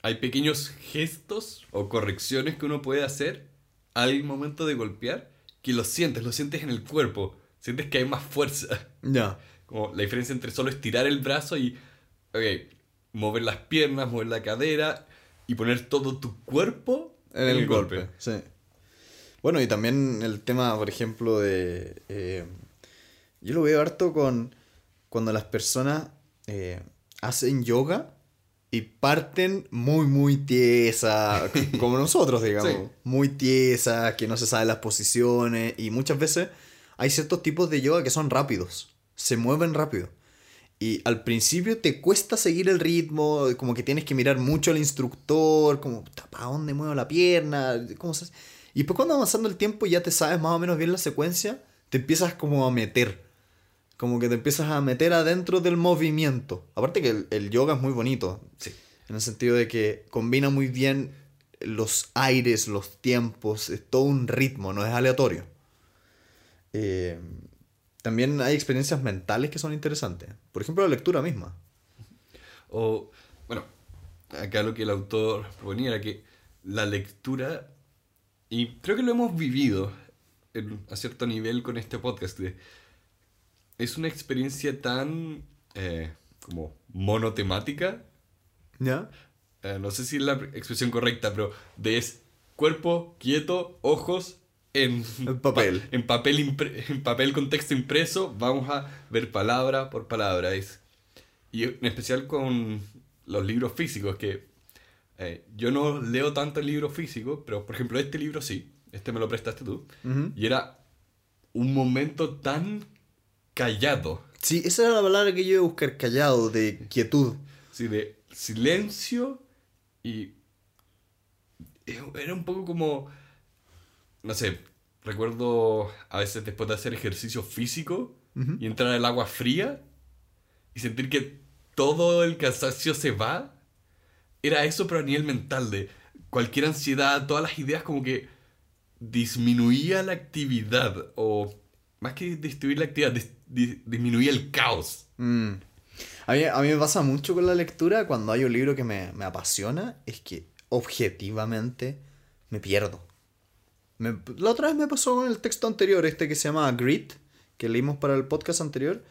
hay pequeños gestos o correcciones que uno puede hacer al momento de golpear que lo sientes, lo sientes en el cuerpo, sientes que hay más fuerza. Ya. Como la diferencia entre solo estirar el brazo y, ok, mover las piernas, mover la cadera y poner todo tu cuerpo En el, golpe. Sí. Bueno, y también el tema, por ejemplo, de... eh, yo lo veo harto con cuando las personas eh, hacen yoga y parten muy, muy tiesa, como nosotros, digamos. Sí. Muy tiesa, que no se saben las posiciones. Y muchas veces hay ciertos tipos de yoga que son rápidos, se mueven rápido. Y al principio te cuesta seguir el ritmo, como que tienes que mirar mucho al instructor, como, ¿para dónde muevo la pierna? ¿Cómo se hace? Y después cuando avanzando el tiempo ya te sabes más o menos bien la secuencia, te empiezas como a meter. Como que te empiezas a meter adentro del movimiento. Aparte que el, el yoga es muy bonito. Sí. En el sentido de que combina muy bien los aires, los tiempos, es todo un ritmo, no es aleatorio. Eh, también hay experiencias mentales que son interesantes. Por ejemplo, la lectura misma. O, bueno, acá lo que el autor proponía era que la lectura, y creo que lo hemos vivido en- a cierto nivel con este podcast, de- es una experiencia tan eh, como monotemática ¿Ya? eh, no sé si es la expresión correcta, pero de es cuerpo quieto, ojos en, papel. pa- en, papel impre- en papel con texto impreso, vamos a ver palabra por palabra. Es, y en especial con los libros físicos, que eh, yo no leo tanto el libro físico, pero por ejemplo este libro sí, este me lo prestaste tú, y era un momento tan callado, Sí, esa era la palabra que yo iba a buscar, callado, de quietud. sí, de silencio y era un poco como, no sé, recuerdo a veces después de hacer ejercicio físico y entrar al agua fría y sentir que todo el cansancio se va. Era eso, pero a nivel mental, de cualquier ansiedad, todas las ideas como que disminuía la actividad o más que disminuir la actividad, di- disminuía el caos. Mm. A, mí, a mí me pasa mucho con la lectura cuando hay un libro que me, me apasiona, es que objetivamente me pierdo. La otra vez me pasó con el texto anterior, este que se llama Grit, que leímos para el podcast anterior.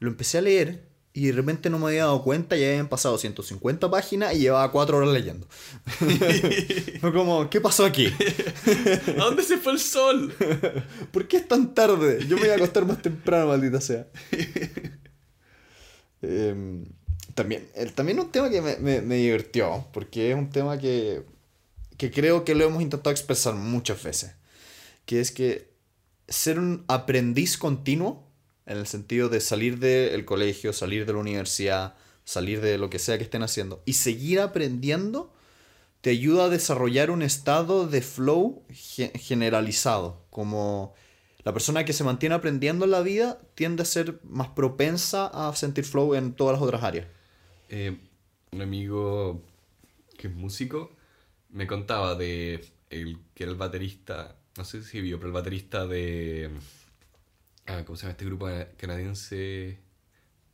Lo empecé a leer y de repente no me había dado cuenta, ya habían pasado 150 páginas y llevaba 4 horas leyendo. Fue como, ¿qué pasó aquí? ¿A dónde se fue el sol? ¿Por qué es tan tarde? Yo me voy a acostar más temprano, maldita sea. Em, también, el- también un tema que me, me- me divirtió, porque es un tema que, que creo que lo hemos intentado expresar muchas veces, que es que ser un aprendiz continuo, en el sentido de salir del colegio, salir de la universidad, salir de lo que sea que estén haciendo, y seguir aprendiendo, te ayuda a desarrollar un estado de flow ge- generalizado. Como la persona que se mantiene aprendiendo en la vida tiende a ser más propensa a sentir flow en todas las otras áreas. Eh, un amigo que es músico me contaba de el que el baterista, no sé si vio, pero el baterista de ah, ¿cómo se llama este grupo canadiense?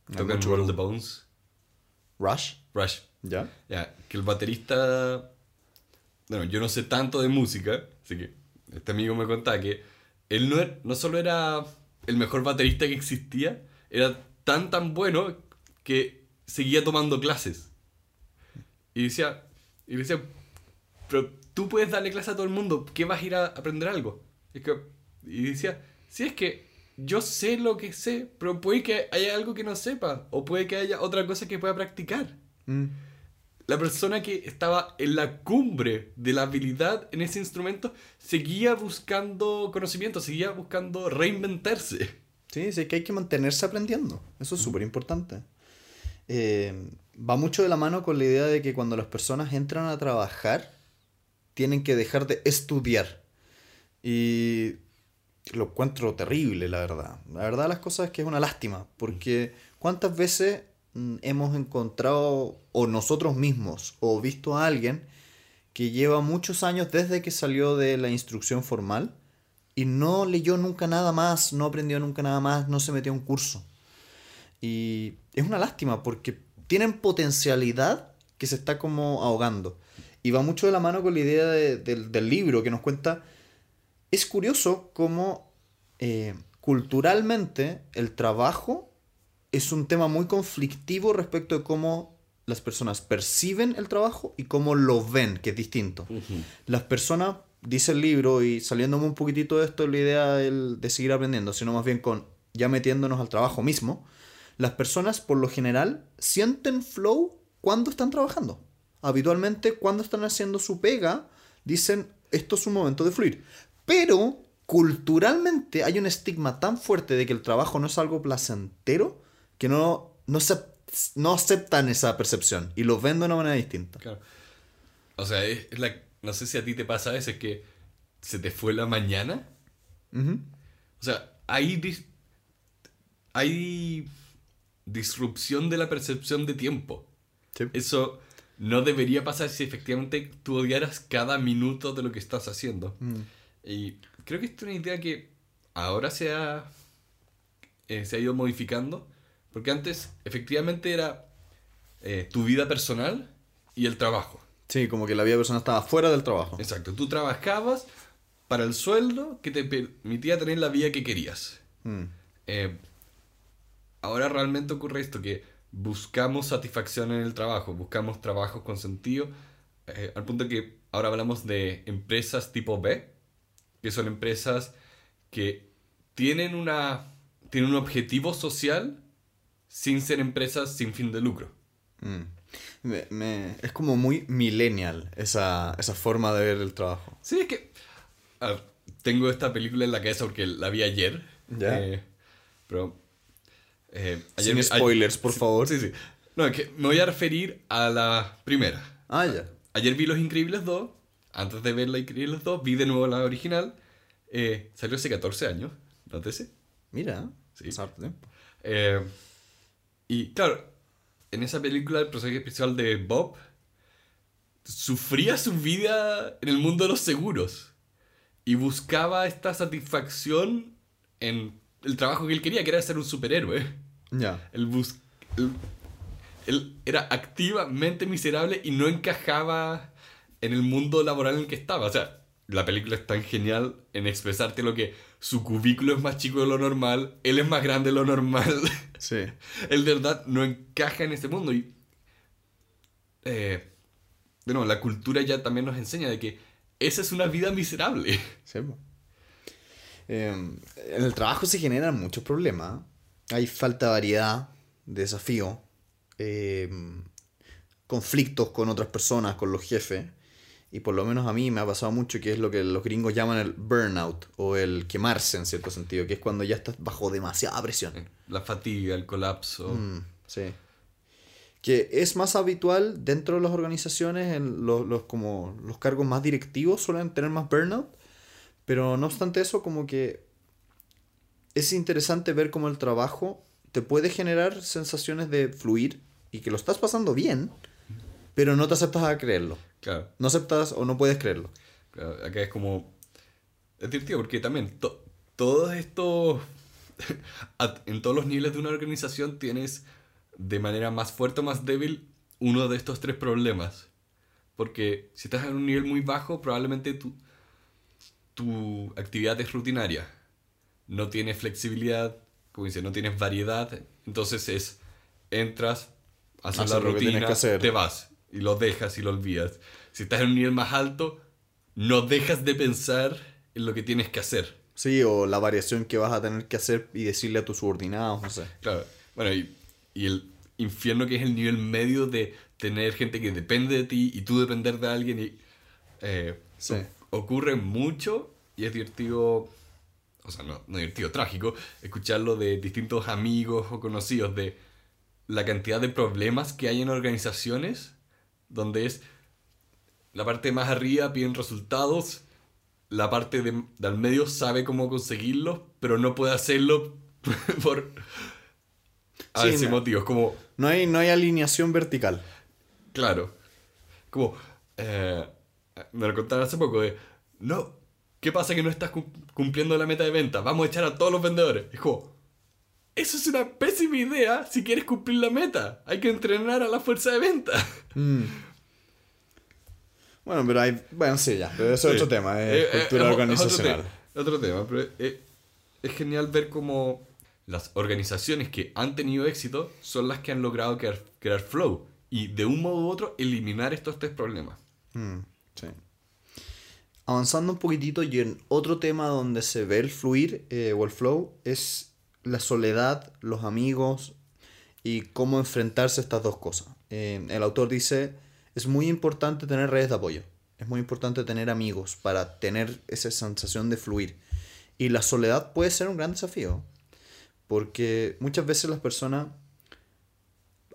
Hay Tocan mucho Roll the. Bones, Rush, Rush. ¿ya? Ya, que el baterista bueno, yo no sé tanto de música, así que este amigo me contaba que él no, er- no solo era el mejor baterista que existía, era tan tan bueno que seguía tomando clases. Y decía, y decía, pero tú puedes darle clase a todo el mundo, ¿qué vas a ir a aprender algo? Es que, y decía, si es que yo sé lo que sé, pero puede que haya algo que no sepa, o puede que haya otra cosa que pueda practicar Mm. la persona que estaba en la cumbre de la habilidad en ese instrumento seguía buscando conocimiento, seguía buscando reinventarse. Sí, sí, que hay que mantenerse aprendiendo. Eso es súper importante. Eh, va mucho de la mano con la idea de que cuando las personas entran a trabajar, tienen que dejar de estudiar. Y lo encuentro terrible, la verdad. La verdad las cosas es que es una lástima, porque ¿cuántas veces mm, hemos encontrado, o nosotros mismos, o visto a alguien que lleva muchos años desde que salió de la instrucción formal y no leyó nunca nada más, no aprendió nunca nada más, no se metió a un curso? Y es una lástima porque tienen potencialidad que se está como ahogando. Y va mucho de la mano con la idea de- del- del libro que nos cuenta. Es curioso cómo eh, culturalmente el trabajo es un tema muy conflictivo respecto de cómo las personas perciben el trabajo y cómo lo ven, que es distinto. Las personas, dice el libro, y saliéndome un poquitito de esto, la idea del- de seguir aprendiendo, sino más bien con ya metiéndonos al trabajo mismo, las personas por lo general sienten flow cuando están trabajando. Habitualmente cuando están haciendo su pega, dicen, esto es un momento de fluir. Pero culturalmente hay un estigma tan fuerte de que el trabajo no es algo placentero que no, no, se, no aceptan esa percepción y lo ven de una manera distinta. Claro. O sea, es, es la, no sé si a ti te pasa a veces que se te fue la mañana. Ujú. O sea, hay, dis- hay disrupción de la percepción de tiempo. Sí. Eso no debería pasar si efectivamente tú odiaras cada minuto de lo que estás haciendo. Mm. Y creo que es una idea que ahora se ha, eh, se ha ido modificando. Porque antes efectivamente era eh, tu vida personal y el trabajo. Sí, como que la vida personal estaba fuera del trabajo. Exacto, tú trabajabas para el sueldo que te permitía tener la vida que querías. Mm. Eh, ahora realmente ocurre esto, que buscamos satisfacción en el trabajo, buscamos trabajos con sentido, eh, al punto que ahora hablamos de empresas tipo B, que son empresas que tienen, una, tienen un objetivo social sin ser empresas sin fin de lucro. Mm. Me- me- es como muy millennial esa, esa forma de ver el trabajo. Sí, es que tengo esta película en la cabeza porque la vi ayer. Ya. eh, pero... eh, Sin spoilers, por sí, favor. Sí, sí. No, es que me voy a referir a la primera. Ah, ya. Ayer vi Los Increíbles 2. Antes de ver Los Increíbles 2, vi de nuevo la original. Eh, salió hace 14 años, nótese. Mira, Sí. harto tiempo. Eh, y claro, en esa película el personaje especial de Bob sufría su vida en el mundo de los seguros y buscaba esta satisfacción en el trabajo que él quería, que era ser un superhéroe. Ya. Él, bus- él, él era activamente miserable y no encajaba en el mundo laboral en el que estaba. O sea, la película es tan genial en expresarte lo que su cubículo es más chico de lo normal, él es más grande de lo normal. Sí. él de verdad no encaja en ese mundo. Y, eh, de nuevo, la cultura ya también nos enseña de que esa es una vida miserable. Sí. Eh, en el trabajo se generan muchos problemas. Hay falta de variedad, desafío, eh, conflictos con otras personas, con los jefes. Y por lo menos a mí me ha pasado mucho que es lo que los gringos llaman el burnout o el quemarse en cierto sentido, que es cuando ya estás bajo demasiada presión. La fatiga, el colapso. Mm, sí. Que es más habitual dentro de las organizaciones, en los, los, como los cargos más directivos suelen tener más burnout, pero no obstante eso, como que es interesante ver cómo el trabajo te puede generar sensaciones de fluir y que lo estás pasando bien, pero no te aceptas a creerlo. Claro. No aceptas o no puedes creerlo. Claro, Acá es como. Es divertido porque también to- todos estos. en todos los niveles de una organización tienes de manera más fuerte o más débil uno de estos tres problemas. Porque si estás en un nivel muy bajo, probablemente tu, tu actividad es rutinaria. No tienes flexibilidad, como dice, no tienes variedad. Entonces es. Entras, haces Haces la que rutina, que hacer. te vas y lo dejas y lo olvidas. Si estás en un nivel más alto, no dejas de pensar en lo que tienes que hacer. Sí, o la variación que vas a tener que hacer y decirle a tus subordinados, no sé. Claro. Bueno, y, y el infierno que es el nivel medio de tener gente que depende de ti y tú depender de alguien. Y, eh, Sí. Ocurre mucho y es divertido, o sea, no, no divertido, trágico, escucharlo de distintos amigos o conocidos de la cantidad de problemas que hay en organizaciones donde es la parte más arriba piden resultados, la parte de, de al medio sabe cómo conseguirlos, pero no puede hacerlo por a Sí, ese no. motivo. Es como, No hay, no hay alineación vertical. claro, como, eh, me lo contaron hace poco de, no, ¿qué pasa que no estás cum- cumpliendo la meta de venta? Vamos a echar a todos los vendedores. Es como, eso es una pésima idea si quieres cumplir la meta. Hay que entrenar a la fuerza de venta. Mm. Bueno, pero hay. Bueno, sí, ya. Pero eso es otro tema. Es Eh, eh, cultura organizacional. Otro, te- otro tema, pero eh, es genial ver cómo las organizaciones que han tenido éxito son las que han logrado crear, crear flow y de un modo u otro eliminar estos tres problemas. Mm, sí. Avanzando un poquitito y en otro tema donde se ve el fluir eh, o el flow es la soledad, los amigos y cómo enfrentarse a estas dos cosas. Eh, el autor dice, es muy importante tener redes de apoyo, es muy importante tener amigos para tener esa sensación de fluir. Y la soledad puede ser un gran desafío, porque muchas veces las personas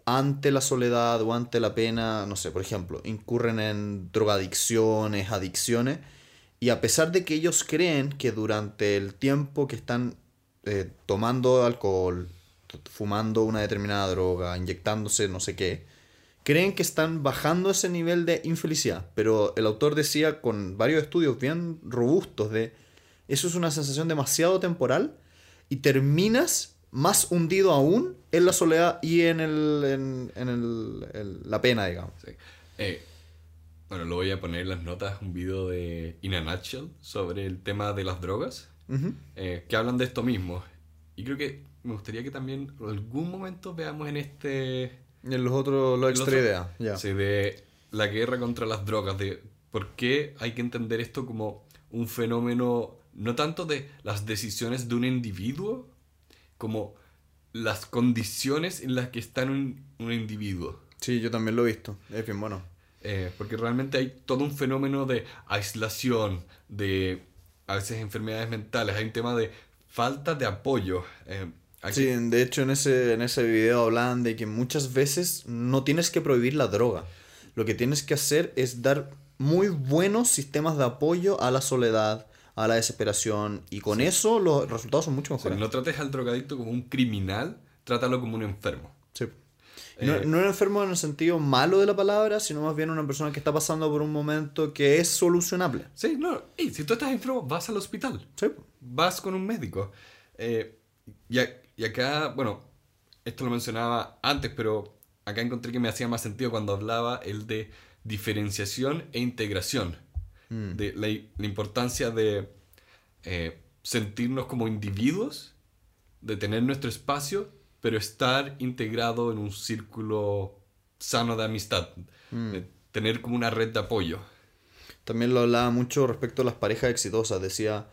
ante la soledad o ante la pena, no sé, por ejemplo, incurren en drogadicciones, adicciones, y a pesar de que ellos creen que durante el tiempo que están eh, tomando alcohol, fumando una determinada droga, inyectándose no sé qué, creen que están bajando ese nivel de infelicidad. Pero el autor decía con varios estudios bien robustos de eso es una sensación demasiado temporal y terminas más hundido aún en la soledad y en, el, en, en el- el- la pena, digamos. Sí. Eh, bueno, lo voy a poner en las notas, un video de In a Nutshell sobre el tema de las drogas, Ujú. eh, que hablan de esto mismo. Y creo que me gustaría que también en algún momento veamos en este... En los otros, la extra otro- idea. Ya. Sí, de la guerra contra las drogas, de por qué hay que entender esto como un fenómeno, no tanto de las decisiones de un individuo, como las condiciones en las que está un, un individuo. Sí, yo también lo he visto. Es bien bueno. Eh, porque realmente hay todo un fenómeno de aislación, de a veces enfermedades mentales, hay un tema de falta de apoyo. Eh, Sí, de hecho en ese, en ese video hablan de que muchas veces no tienes que prohibir la droga. Lo que tienes que hacer es dar muy buenos sistemas de apoyo a la soledad, a la desesperación, y con eso los resultados son mucho o sea, mejores. no trates al drogadicto como un criminal, trátalo como un enfermo. Sí. No, Eh, no un enfermo en el sentido malo de la palabra, sino más bien una persona que está pasando por un momento que es solucionable. Sí, no, y si tú estás enfermo, vas al hospital. Sí. vas con un médico. Eh, y, a- y acá, bueno, esto lo mencionaba antes, pero acá encontré que me hacía más sentido cuando hablaba el de diferenciación e integración. De la, la importancia de eh, sentirnos como individuos, de tener nuestro espacio, pero estar integrado en un círculo sano de amistad. De tener como una red de apoyo. También lo hablaba mucho respecto a las parejas exitosas. Decía,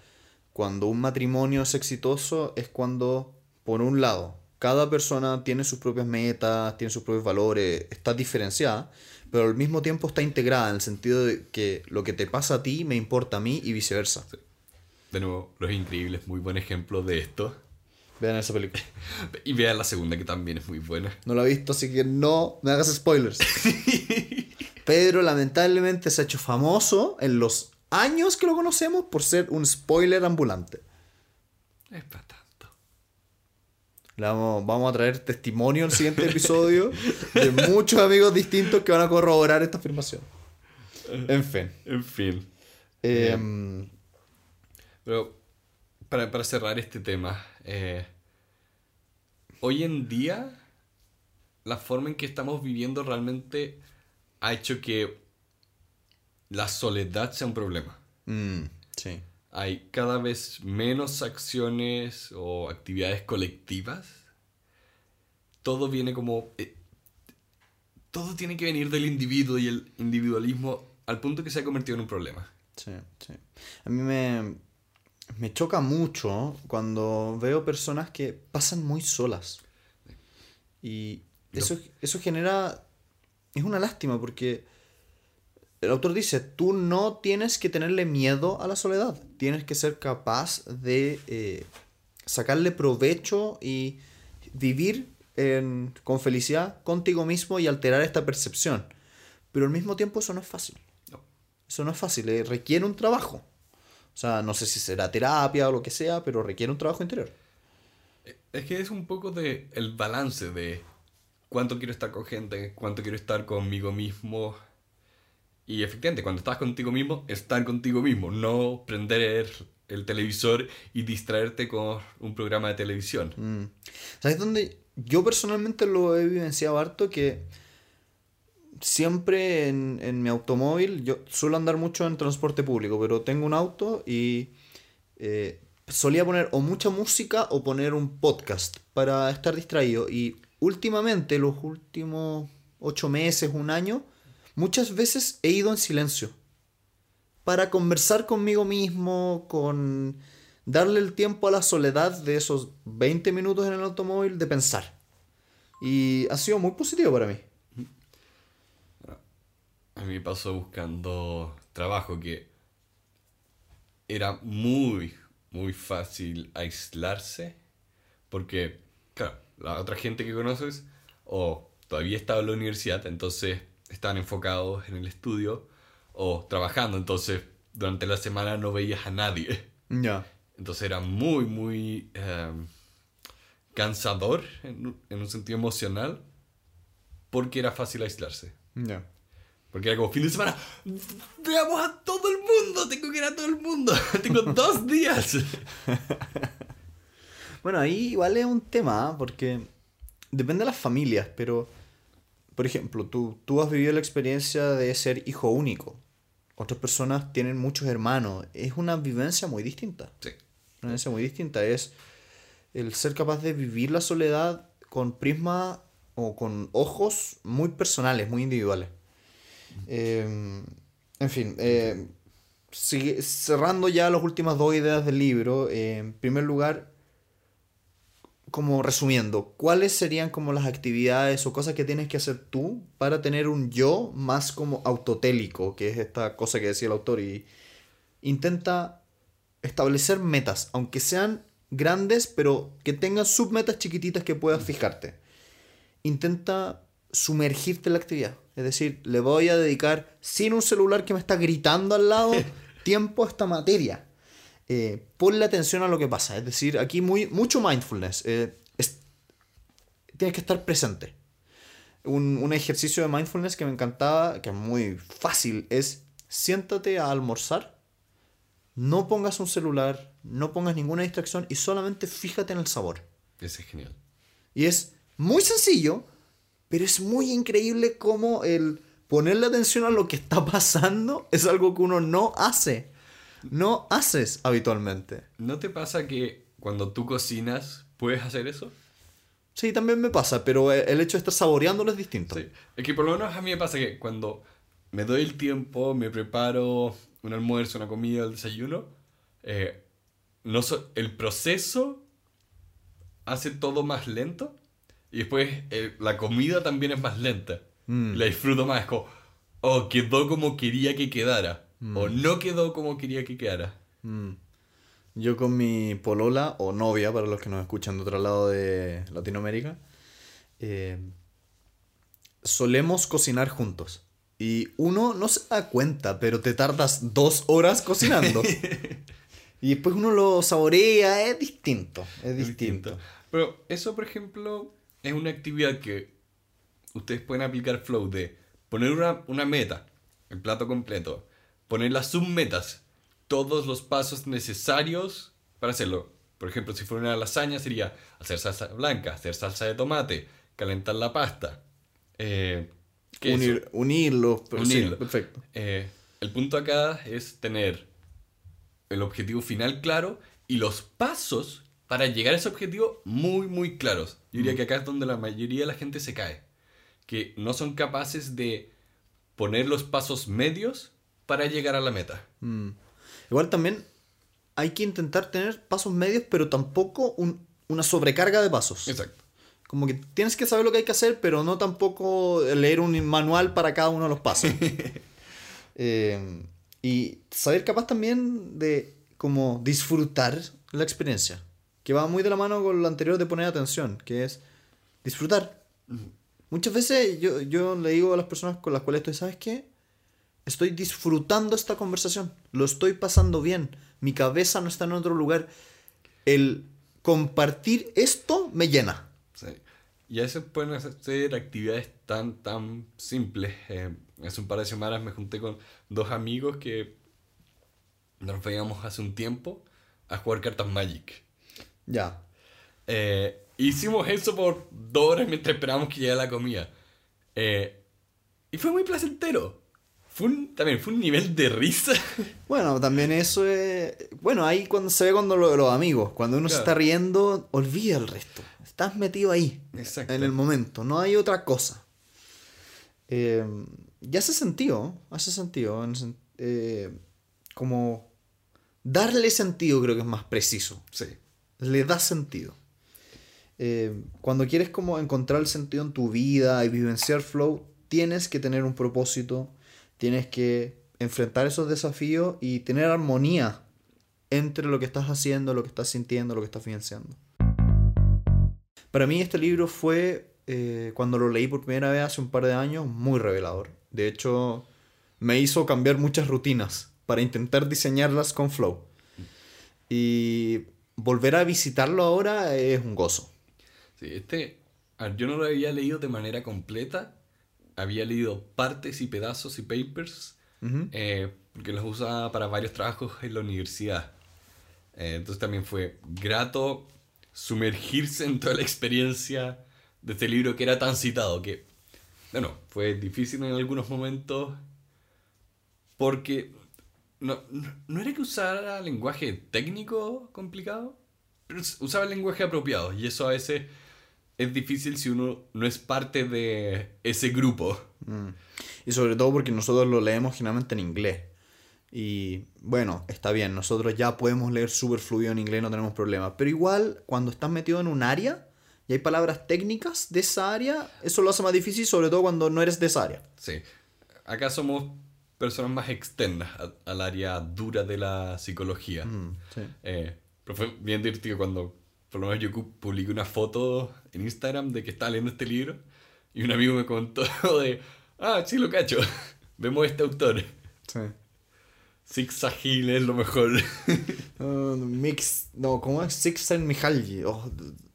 cuando un matrimonio es exitoso es cuando, por un lado, cada persona tiene sus propias metas, tiene sus propios valores, está diferenciada, pero al mismo tiempo está integrada en el sentido de que lo que te pasa a ti me importa a mí y viceversa. De nuevo, Los Increíbles, muy buen ejemplo de esto. Vean esa película. Y vean la segunda, que también es muy buena. No la he visto, así que no me hagas spoilers. Pedro lamentablemente se ha hecho famoso en los años que lo conocemos por ser un spoiler ambulante. Es para tanto. Vamos, vamos a traer testimonio en el siguiente episodio de muchos amigos distintos que van a corroborar esta afirmación. En fin. En fin. Em, Pero para, para cerrar este tema, eh, hoy en día la forma en que estamos viviendo realmente ha hecho que la soledad sea un problema. mm, sí. Hay cada vez menos acciones o actividades colectivas. Todo viene como... eh, todo tiene que venir del individuo y el individualismo al punto que se ha convertido en un problema. Sí, sí. A mí me, me choca mucho cuando veo personas que pasan muy solas. Y eso, eso genera... Es una lástima porque el autor dice, tú no tienes que tenerle miedo a la soledad. Tienes que ser capaz de eh, sacarle provecho y vivir en- con felicidad contigo mismo y alterar esta percepción. Pero al mismo tiempo eso no es fácil. No. Eso no es fácil, eh, requiere un trabajo. O sea, no sé si será terapia o lo que sea, pero requiere un trabajo interior. Es que es un poco de el balance de cuánto quiero estar con gente, cuánto quiero estar conmigo mismo. Y efectivamente, cuando estás contigo mismo, estar contigo mismo, no prender el televisor y distraerte con un programa de televisión. Mm. ¿Sabes dónde? Yo personalmente lo he vivenciado harto que siempre en, en mi automóvil, yo suelo andar mucho en transporte público, pero tengo un auto y eh, solía poner o mucha música o poner un podcast para estar distraído. Y últimamente, los últimos ocho meses, un año, muchas veces he ido en silencio para conversar conmigo mismo, con darle el tiempo a la soledad de esos 20 minutos en el automóvil de pensar. Y ha sido muy positivo para mí. A mí me pasó buscando trabajo que era muy, muy fácil aislarse porque, claro, la otra gente que conoces o todavía estaba en la universidad, entonces estaban enfocados en el estudio o trabajando, entonces durante la semana no veías a nadie. Ya. Entonces era muy, muy eh, cansador en, un- en un sentido emocional porque era fácil aislarse. Ya. Porque era como fin de semana, veamos a todo el mundo, tengo que ir a todo el mundo, tengo dos días. Bueno, ahí igual es un tema, ¿ah? porque depende de las familias, pero, por ejemplo, tú, tú has vivido la experiencia de ser hijo único. Otras personas tienen muchos hermanos. Es una vivencia muy distinta. Sí. Una vivencia muy distinta. Es, el ser capaz de vivir la soledad con prisma o con ojos muy personales, muy individuales. Eh, en fin, eh, cerrando ya las últimas dos ideas del libro, eh, en primer lugar, como resumiendo, ¿cuáles serían como las actividades o cosas que tienes que hacer tú para tener un yo más como autotélico, que es esta cosa que decía el autor? Y intenta establecer metas, aunque sean grandes, pero que tengan submetas chiquititas que puedas fijarte. Intenta sumergirte en la actividad. Es decir, le voy a dedicar, sin un celular que me está gritando al lado, tiempo a esta materia. Eh, ponle atención a lo que pasa. Es decir, aquí muy, mucho mindfulness. Eh, es- tienes que estar presente. Un, un ejercicio de mindfulness que me encantaba, que es muy fácil, es siéntate a almorzar, no pongas un celular, no pongas ninguna distracción y solamente fíjate en el sabor. Ese es genial. Y es muy sencillo, pero es muy increíble cómo el ponerle atención a lo que está pasando es algo que uno no hace. No haces habitualmente. ¿No te pasa que cuando tú cocinas puedes hacer eso? Sí, también me pasa, pero el hecho de estar saboreándolo es distinto. Sí. Es que por lo menos a mí me pasa que cuando me doy el tiempo, me preparo un almuerzo, una comida, el desayuno, eh, no so- el proceso hace todo más lento y después eh, la comida también es más lenta. Mm. La disfruto más, es como, oh, quedó como quería que quedara. O no quedó como quería que quedara. Mm. Yo con mi polola o novia, para los que nos escuchan de otro lado de Latinoamérica, eh, solemos cocinar juntos. Y uno no se da cuenta, pero te tardas dos horas cocinando. y después uno lo saborea, es distinto. Es distinto. Pero eso, por ejemplo, es una actividad que ustedes pueden aplicar flow de poner una, una meta, el plato completo, poner las submetas, todos los pasos necesarios para hacerlo. Por ejemplo, si fuera una lasaña sería hacer salsa blanca, hacer salsa de tomate, calentar la pasta. Eh. Unir, unirlo. pero sí, Unirlo. perfecto. Eh, el punto acá es tener el objetivo final claro y los pasos para llegar a ese objetivo muy, muy claros. Yo diría que acá es donde la mayoría de la gente se cae. Que no son capaces de poner los pasos medios para llegar a la meta. Mm. Igual también hay que intentar tener pasos medios, pero tampoco un- una sobrecarga de pasos. Exacto. Como que tienes que saber lo que hay que hacer, pero no tampoco leer un manual para cada uno de los pasos. Eh, y saber capaz también de como disfrutar la experiencia. Que va muy de la mano con lo anterior de poner atención, que es disfrutar. Muchas veces yo, yo le digo a las personas con las cuales estoy, ¿sabes qué? Estoy disfrutando esta conversación. Lo estoy pasando bien. Mi cabeza no está en otro lugar. El compartir esto me llena. Sí. Y a veces pueden hacer actividades tan, tan simples. Eh, hace un par de semanas me junté con dos amigos que nos veíamos hace un tiempo a jugar cartas Magic. Ya. Eh, hicimos eso por dos horas mientras esperábamos que llegara la comida. Eh, y fue muy placentero. Fue un- también fue un nivel de risa. Bueno, también eso es... Bueno, ahí cuando se ve cuando lo- los amigos, cuando uno se está riendo, olvida el resto. Estás metido ahí, Exacto. en el momento, no hay otra cosa. Eh, y hace sentido, hace sentido. en sen- eh, como darle sentido creo que es más preciso. Sí. Le da sentido. Eh, cuando quieres como encontrar el sentido en tu vida y vivenciar flow, tienes que tener un propósito, tienes que enfrentar esos desafíos y tener armonía entre lo que estás haciendo, lo que estás sintiendo, lo que estás vivenciando. Para mí este libro fue, eh, cuando lo leí por primera vez hace un par de años, muy revelador. De hecho, me hizo cambiar muchas rutinas para intentar diseñarlas con flow. Y volver a visitarlo ahora es un gozo. Sí, este, yo no lo había leído de manera completa, había leído partes y pedazos y papers, Ujú. eh, porque los usaba para varios trabajos en la universidad. Eh, entonces también fue grato sumergirse en toda la experiencia de este libro que era tan citado, que, bueno, fue difícil en algunos momentos, porque no, no, no era que usara lenguaje técnico complicado, pero us- usaba el lenguaje apropiado y eso a veces es difícil si uno no es parte de ese grupo. Mm. Y sobre todo porque nosotros lo leemos generalmente en inglés. Y bueno, está bien, nosotros ya podemos leer súper fluido en inglés, no tenemos problema. Pero igual, cuando estás metido en un área y hay palabras técnicas de esa área, eso lo hace más difícil, sobre todo cuando no eres de esa área. Sí. Acá somos personas más externas a- al área dura de la psicología. Mm, sí. Eh, pero fue bien divertido cuando, por lo menos yo pu- publiqué una foto en Instagram de que estaba leyendo este libro y un amigo me contó de, ah, sí lo cacho, vemos este autor. Sí. Six Agil es lo mejor. Uh, mix, no, ¿cómo es? Sixten Mihalji. Oh,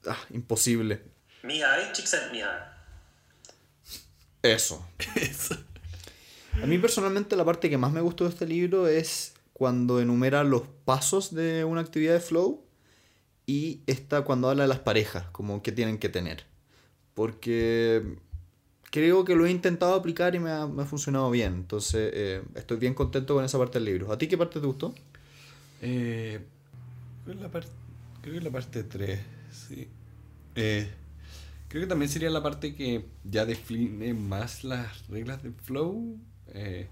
ah, imposible. Mihai Csikszentmihalyi. Eso. Eso. A mí personalmente la parte que más me gustó de este libro es cuando enumera los pasos de una actividad de flow y esta cuando habla de las parejas, como que tienen que tener. Porque creo que lo he intentado aplicar y me ha, me ha funcionado bien. Entonces eh, estoy bien contento con esa parte del libro. ¿A ti qué parte te gustó? Eh, la creo que la parte 3, sí. Eh, creo que también sería la parte que ya define más las reglas del flow. Eh,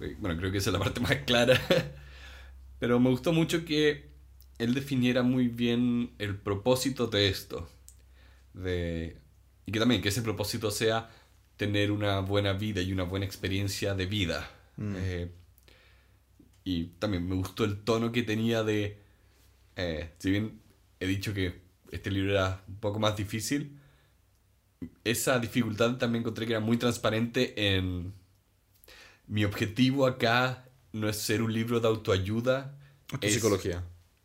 eh, bueno, creo que esa es la parte más clara. Pero me gustó mucho que él definiera muy bien el propósito de esto. De, y que también que ese propósito sea tener una buena vida y una buena experiencia de vida. Eh, y también me gustó el tono que tenía de... eh, si bien he dicho que este libro era un poco más difícil, esa dificultad también encontré que era muy transparente en... Mi objetivo acá no es ser un libro de autoayuda. Esto es- psicología.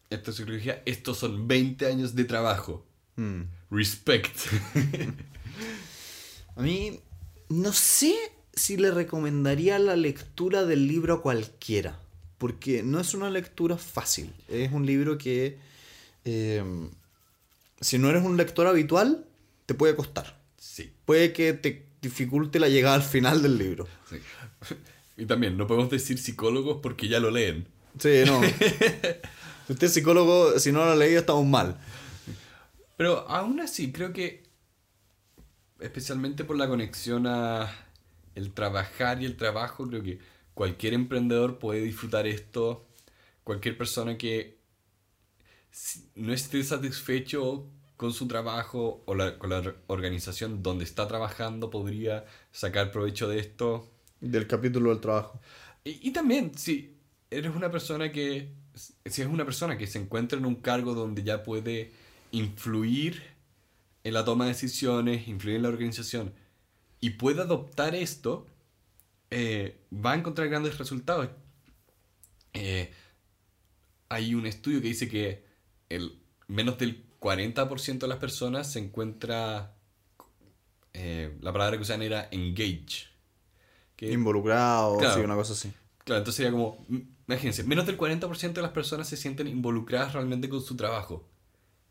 Esto es psicología. Estos son 20 años de trabajo. Mm. Respect. A mí no sé si le recomendaría la lectura del libro a cualquiera, porque no es una lectura fácil. Es un libro que, eh, si no eres un lector habitual, te puede costar. sí. Puede que te dificulte la llegada al final del libro. sí. Y también, no podemos decir psicólogos porque ya lo leen. Sí, no. si usted es psicólogo, si no lo ha leído, estamos mal. Pero aún así, creo que, especialmente por la conexión a el trabajar y el trabajo, creo que cualquier emprendedor puede disfrutar esto. Cualquier persona que no esté satisfecho con su trabajo o la- con la organización donde está trabajando podría sacar provecho de esto. Del capítulo del trabajo. Y, y también, si eres una persona que. Si es una persona que se encuentra en un cargo donde ya puede influir en la toma de decisiones, influir en la organización, y puede adoptar esto, eh, va a encontrar grandes resultados. Eh, hay un estudio que dice que el menos del 40% de las personas se encuentra. eh, la palabra que usan era engage. Que Involucrado, Claro. sí, una cosa así. Claro, entonces sería como, imagínense, menos del 40% de las personas se sienten involucradas realmente con su trabajo.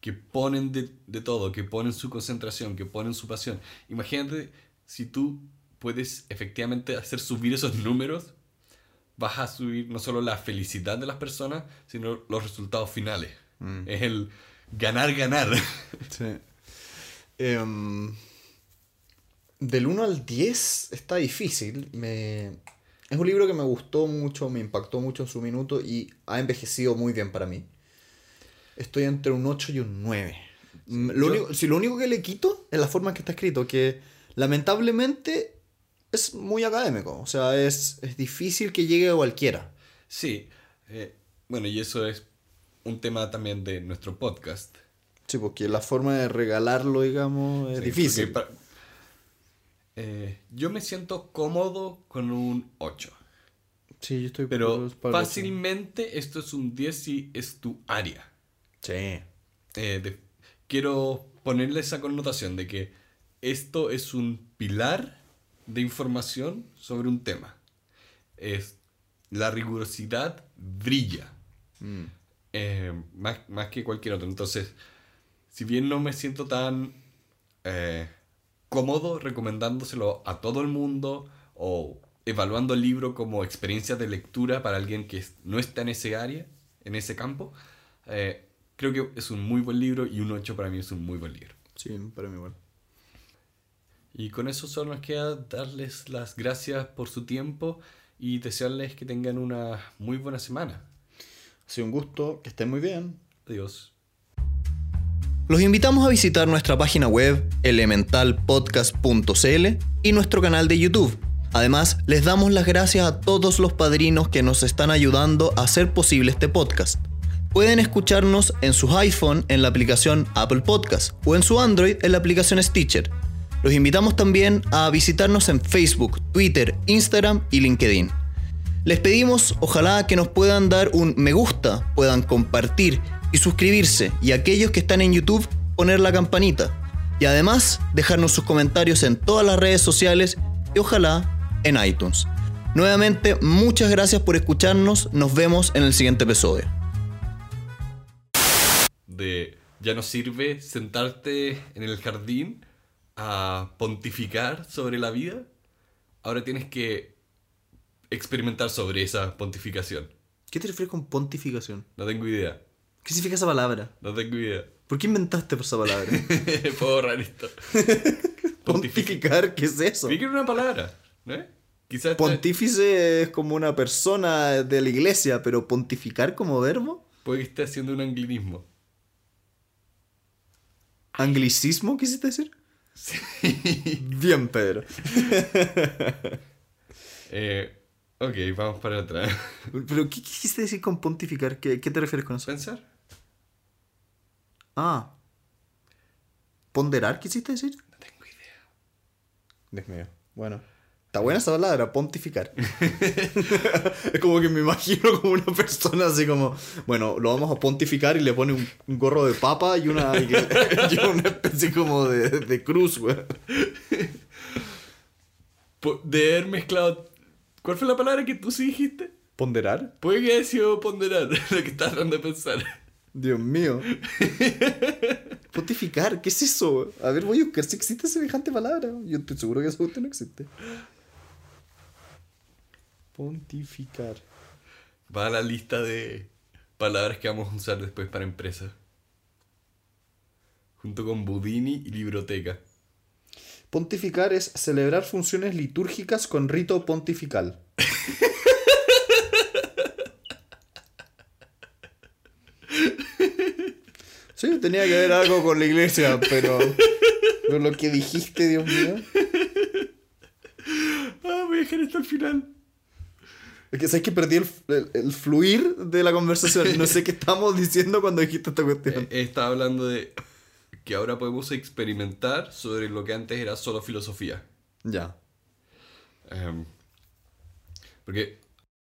Que ponen de, de todo, que ponen su concentración, que ponen su pasión. Imagínate si tú puedes efectivamente hacer subir esos números, vas a subir no solo la felicidad de las personas, sino los resultados finales. Es el ganar, ganar. Sí. Em, del 1 al 10 está difícil. Me... Es un libro que me gustó mucho, me impactó mucho en su minuto y ha envejecido muy bien para mí. Estoy entre un 8 y un 9. Mm, lo yo- único, si lo único que le quito es la forma en que está escrito, que lamentablemente es muy académico. O sea, es, es difícil que llegue a cualquiera. Sí, eh, bueno, y eso es un tema también de nuestro podcast. Sí, porque la forma de regalarlo, digamos, es Sí, difícil. porque pa- eh, yo me siento cómodo con un 8. Sí, yo estoy Pero para fácilmente esto es un 10 si es tu área. Sí. Eh, de- quiero ponerle esa connotación de que esto es un pilar de información sobre un tema. Es, la rigurosidad brilla. Mm. Eh, más, más que cualquier otro. Entonces, si bien no me siento tan eh, cómodo recomendándoselo a todo el mundo o evaluando el libro como experiencia de lectura para alguien que no está en ese área, en ese campo, eh, creo que es un muy buen libro y un 8 para mí es un muy buen libro. Sí, para mí igual. Y con eso solo nos queda darles las gracias por su tiempo y desearles que tengan una muy buena semana. Ha sido un gusto, que estén muy bien. Adiós. Los invitamos a visitar nuestra página web elementalpodcast.cl y nuestro canal de YouTube. Además, les damos las gracias a todos los padrinos que nos están ayudando a hacer posible este podcast. Pueden escucharnos en sus iPhone en la aplicación Apple Podcast o en su Android en la aplicación Stitcher. Los invitamos también a visitarnos en Facebook, Twitter, Instagram y LinkedIn. Les pedimos ojalá que nos puedan dar un me gusta, puedan compartir y suscribirse y aquellos que están en YouTube poner la campanita. Y además dejarnos sus comentarios en todas las redes sociales y ojalá en iTunes. Nuevamente, muchas gracias por escucharnos. Nos vemos en el siguiente episodio. De ya no sirve sentarte en el jardín a pontificar sobre la vida. Ahora tienes que experimentar sobre esa pontificación. ¿Qué te refieres con pontificación? No tengo idea. ¿Qué significa esa palabra? No tengo idea. ¿Por qué inventaste esa palabra? Puedo borrar esto. Pontificar, ¿qué es eso? Vi que era una palabra, ¿no? Quizás Pontífice es como una persona de la iglesia, pero pontificar como verbo? puede que esté haciendo un anglicismo. ¿Anglicismo quisiste decir? Bien, Pedro. Eh, ok, vamos para atrás. ¿Pero qué quisiste decir con pontificar? ¿Qué, qué te refieres con eso? ¿Pensar? Ah. ¿Ponderar quisiste decir? No tengo idea. Dios mío. Bueno. Está buena esa palabra, pontificar. es como que me imagino como una persona así como, bueno, lo vamos a pontificar y le pone un, un gorro de papa y una, y una especie como de, de cruz, güey. De haber mezclado. ¿Cuál fue la palabra que tú sí dijiste? ¿Ponderar? Puede que haya sido ponderar lo que estás tratando de pensar. Dios mío. Pontificar, ¿qué es eso? A ver, voy a buscar si existe semejante palabra. Yo estoy seguro que eso no existe. Pontificar. Va a la lista de palabras que vamos a usar después para empresas. Junto con Budini y Libroteca. Pontificar es celebrar funciones litúrgicas con rito pontifical. Sí, tenía que ver algo con la iglesia, pero, pero lo que dijiste, Dios mío. Ah, voy a dejar esto al final. Es que sabes que perdí el, el- el fluir de la conversación. No sé qué estamos diciendo cuando dijiste esta cuestión. Eh, Estaba hablando de que ahora podemos experimentar sobre lo que antes era solo filosofía. Ya. Em, porque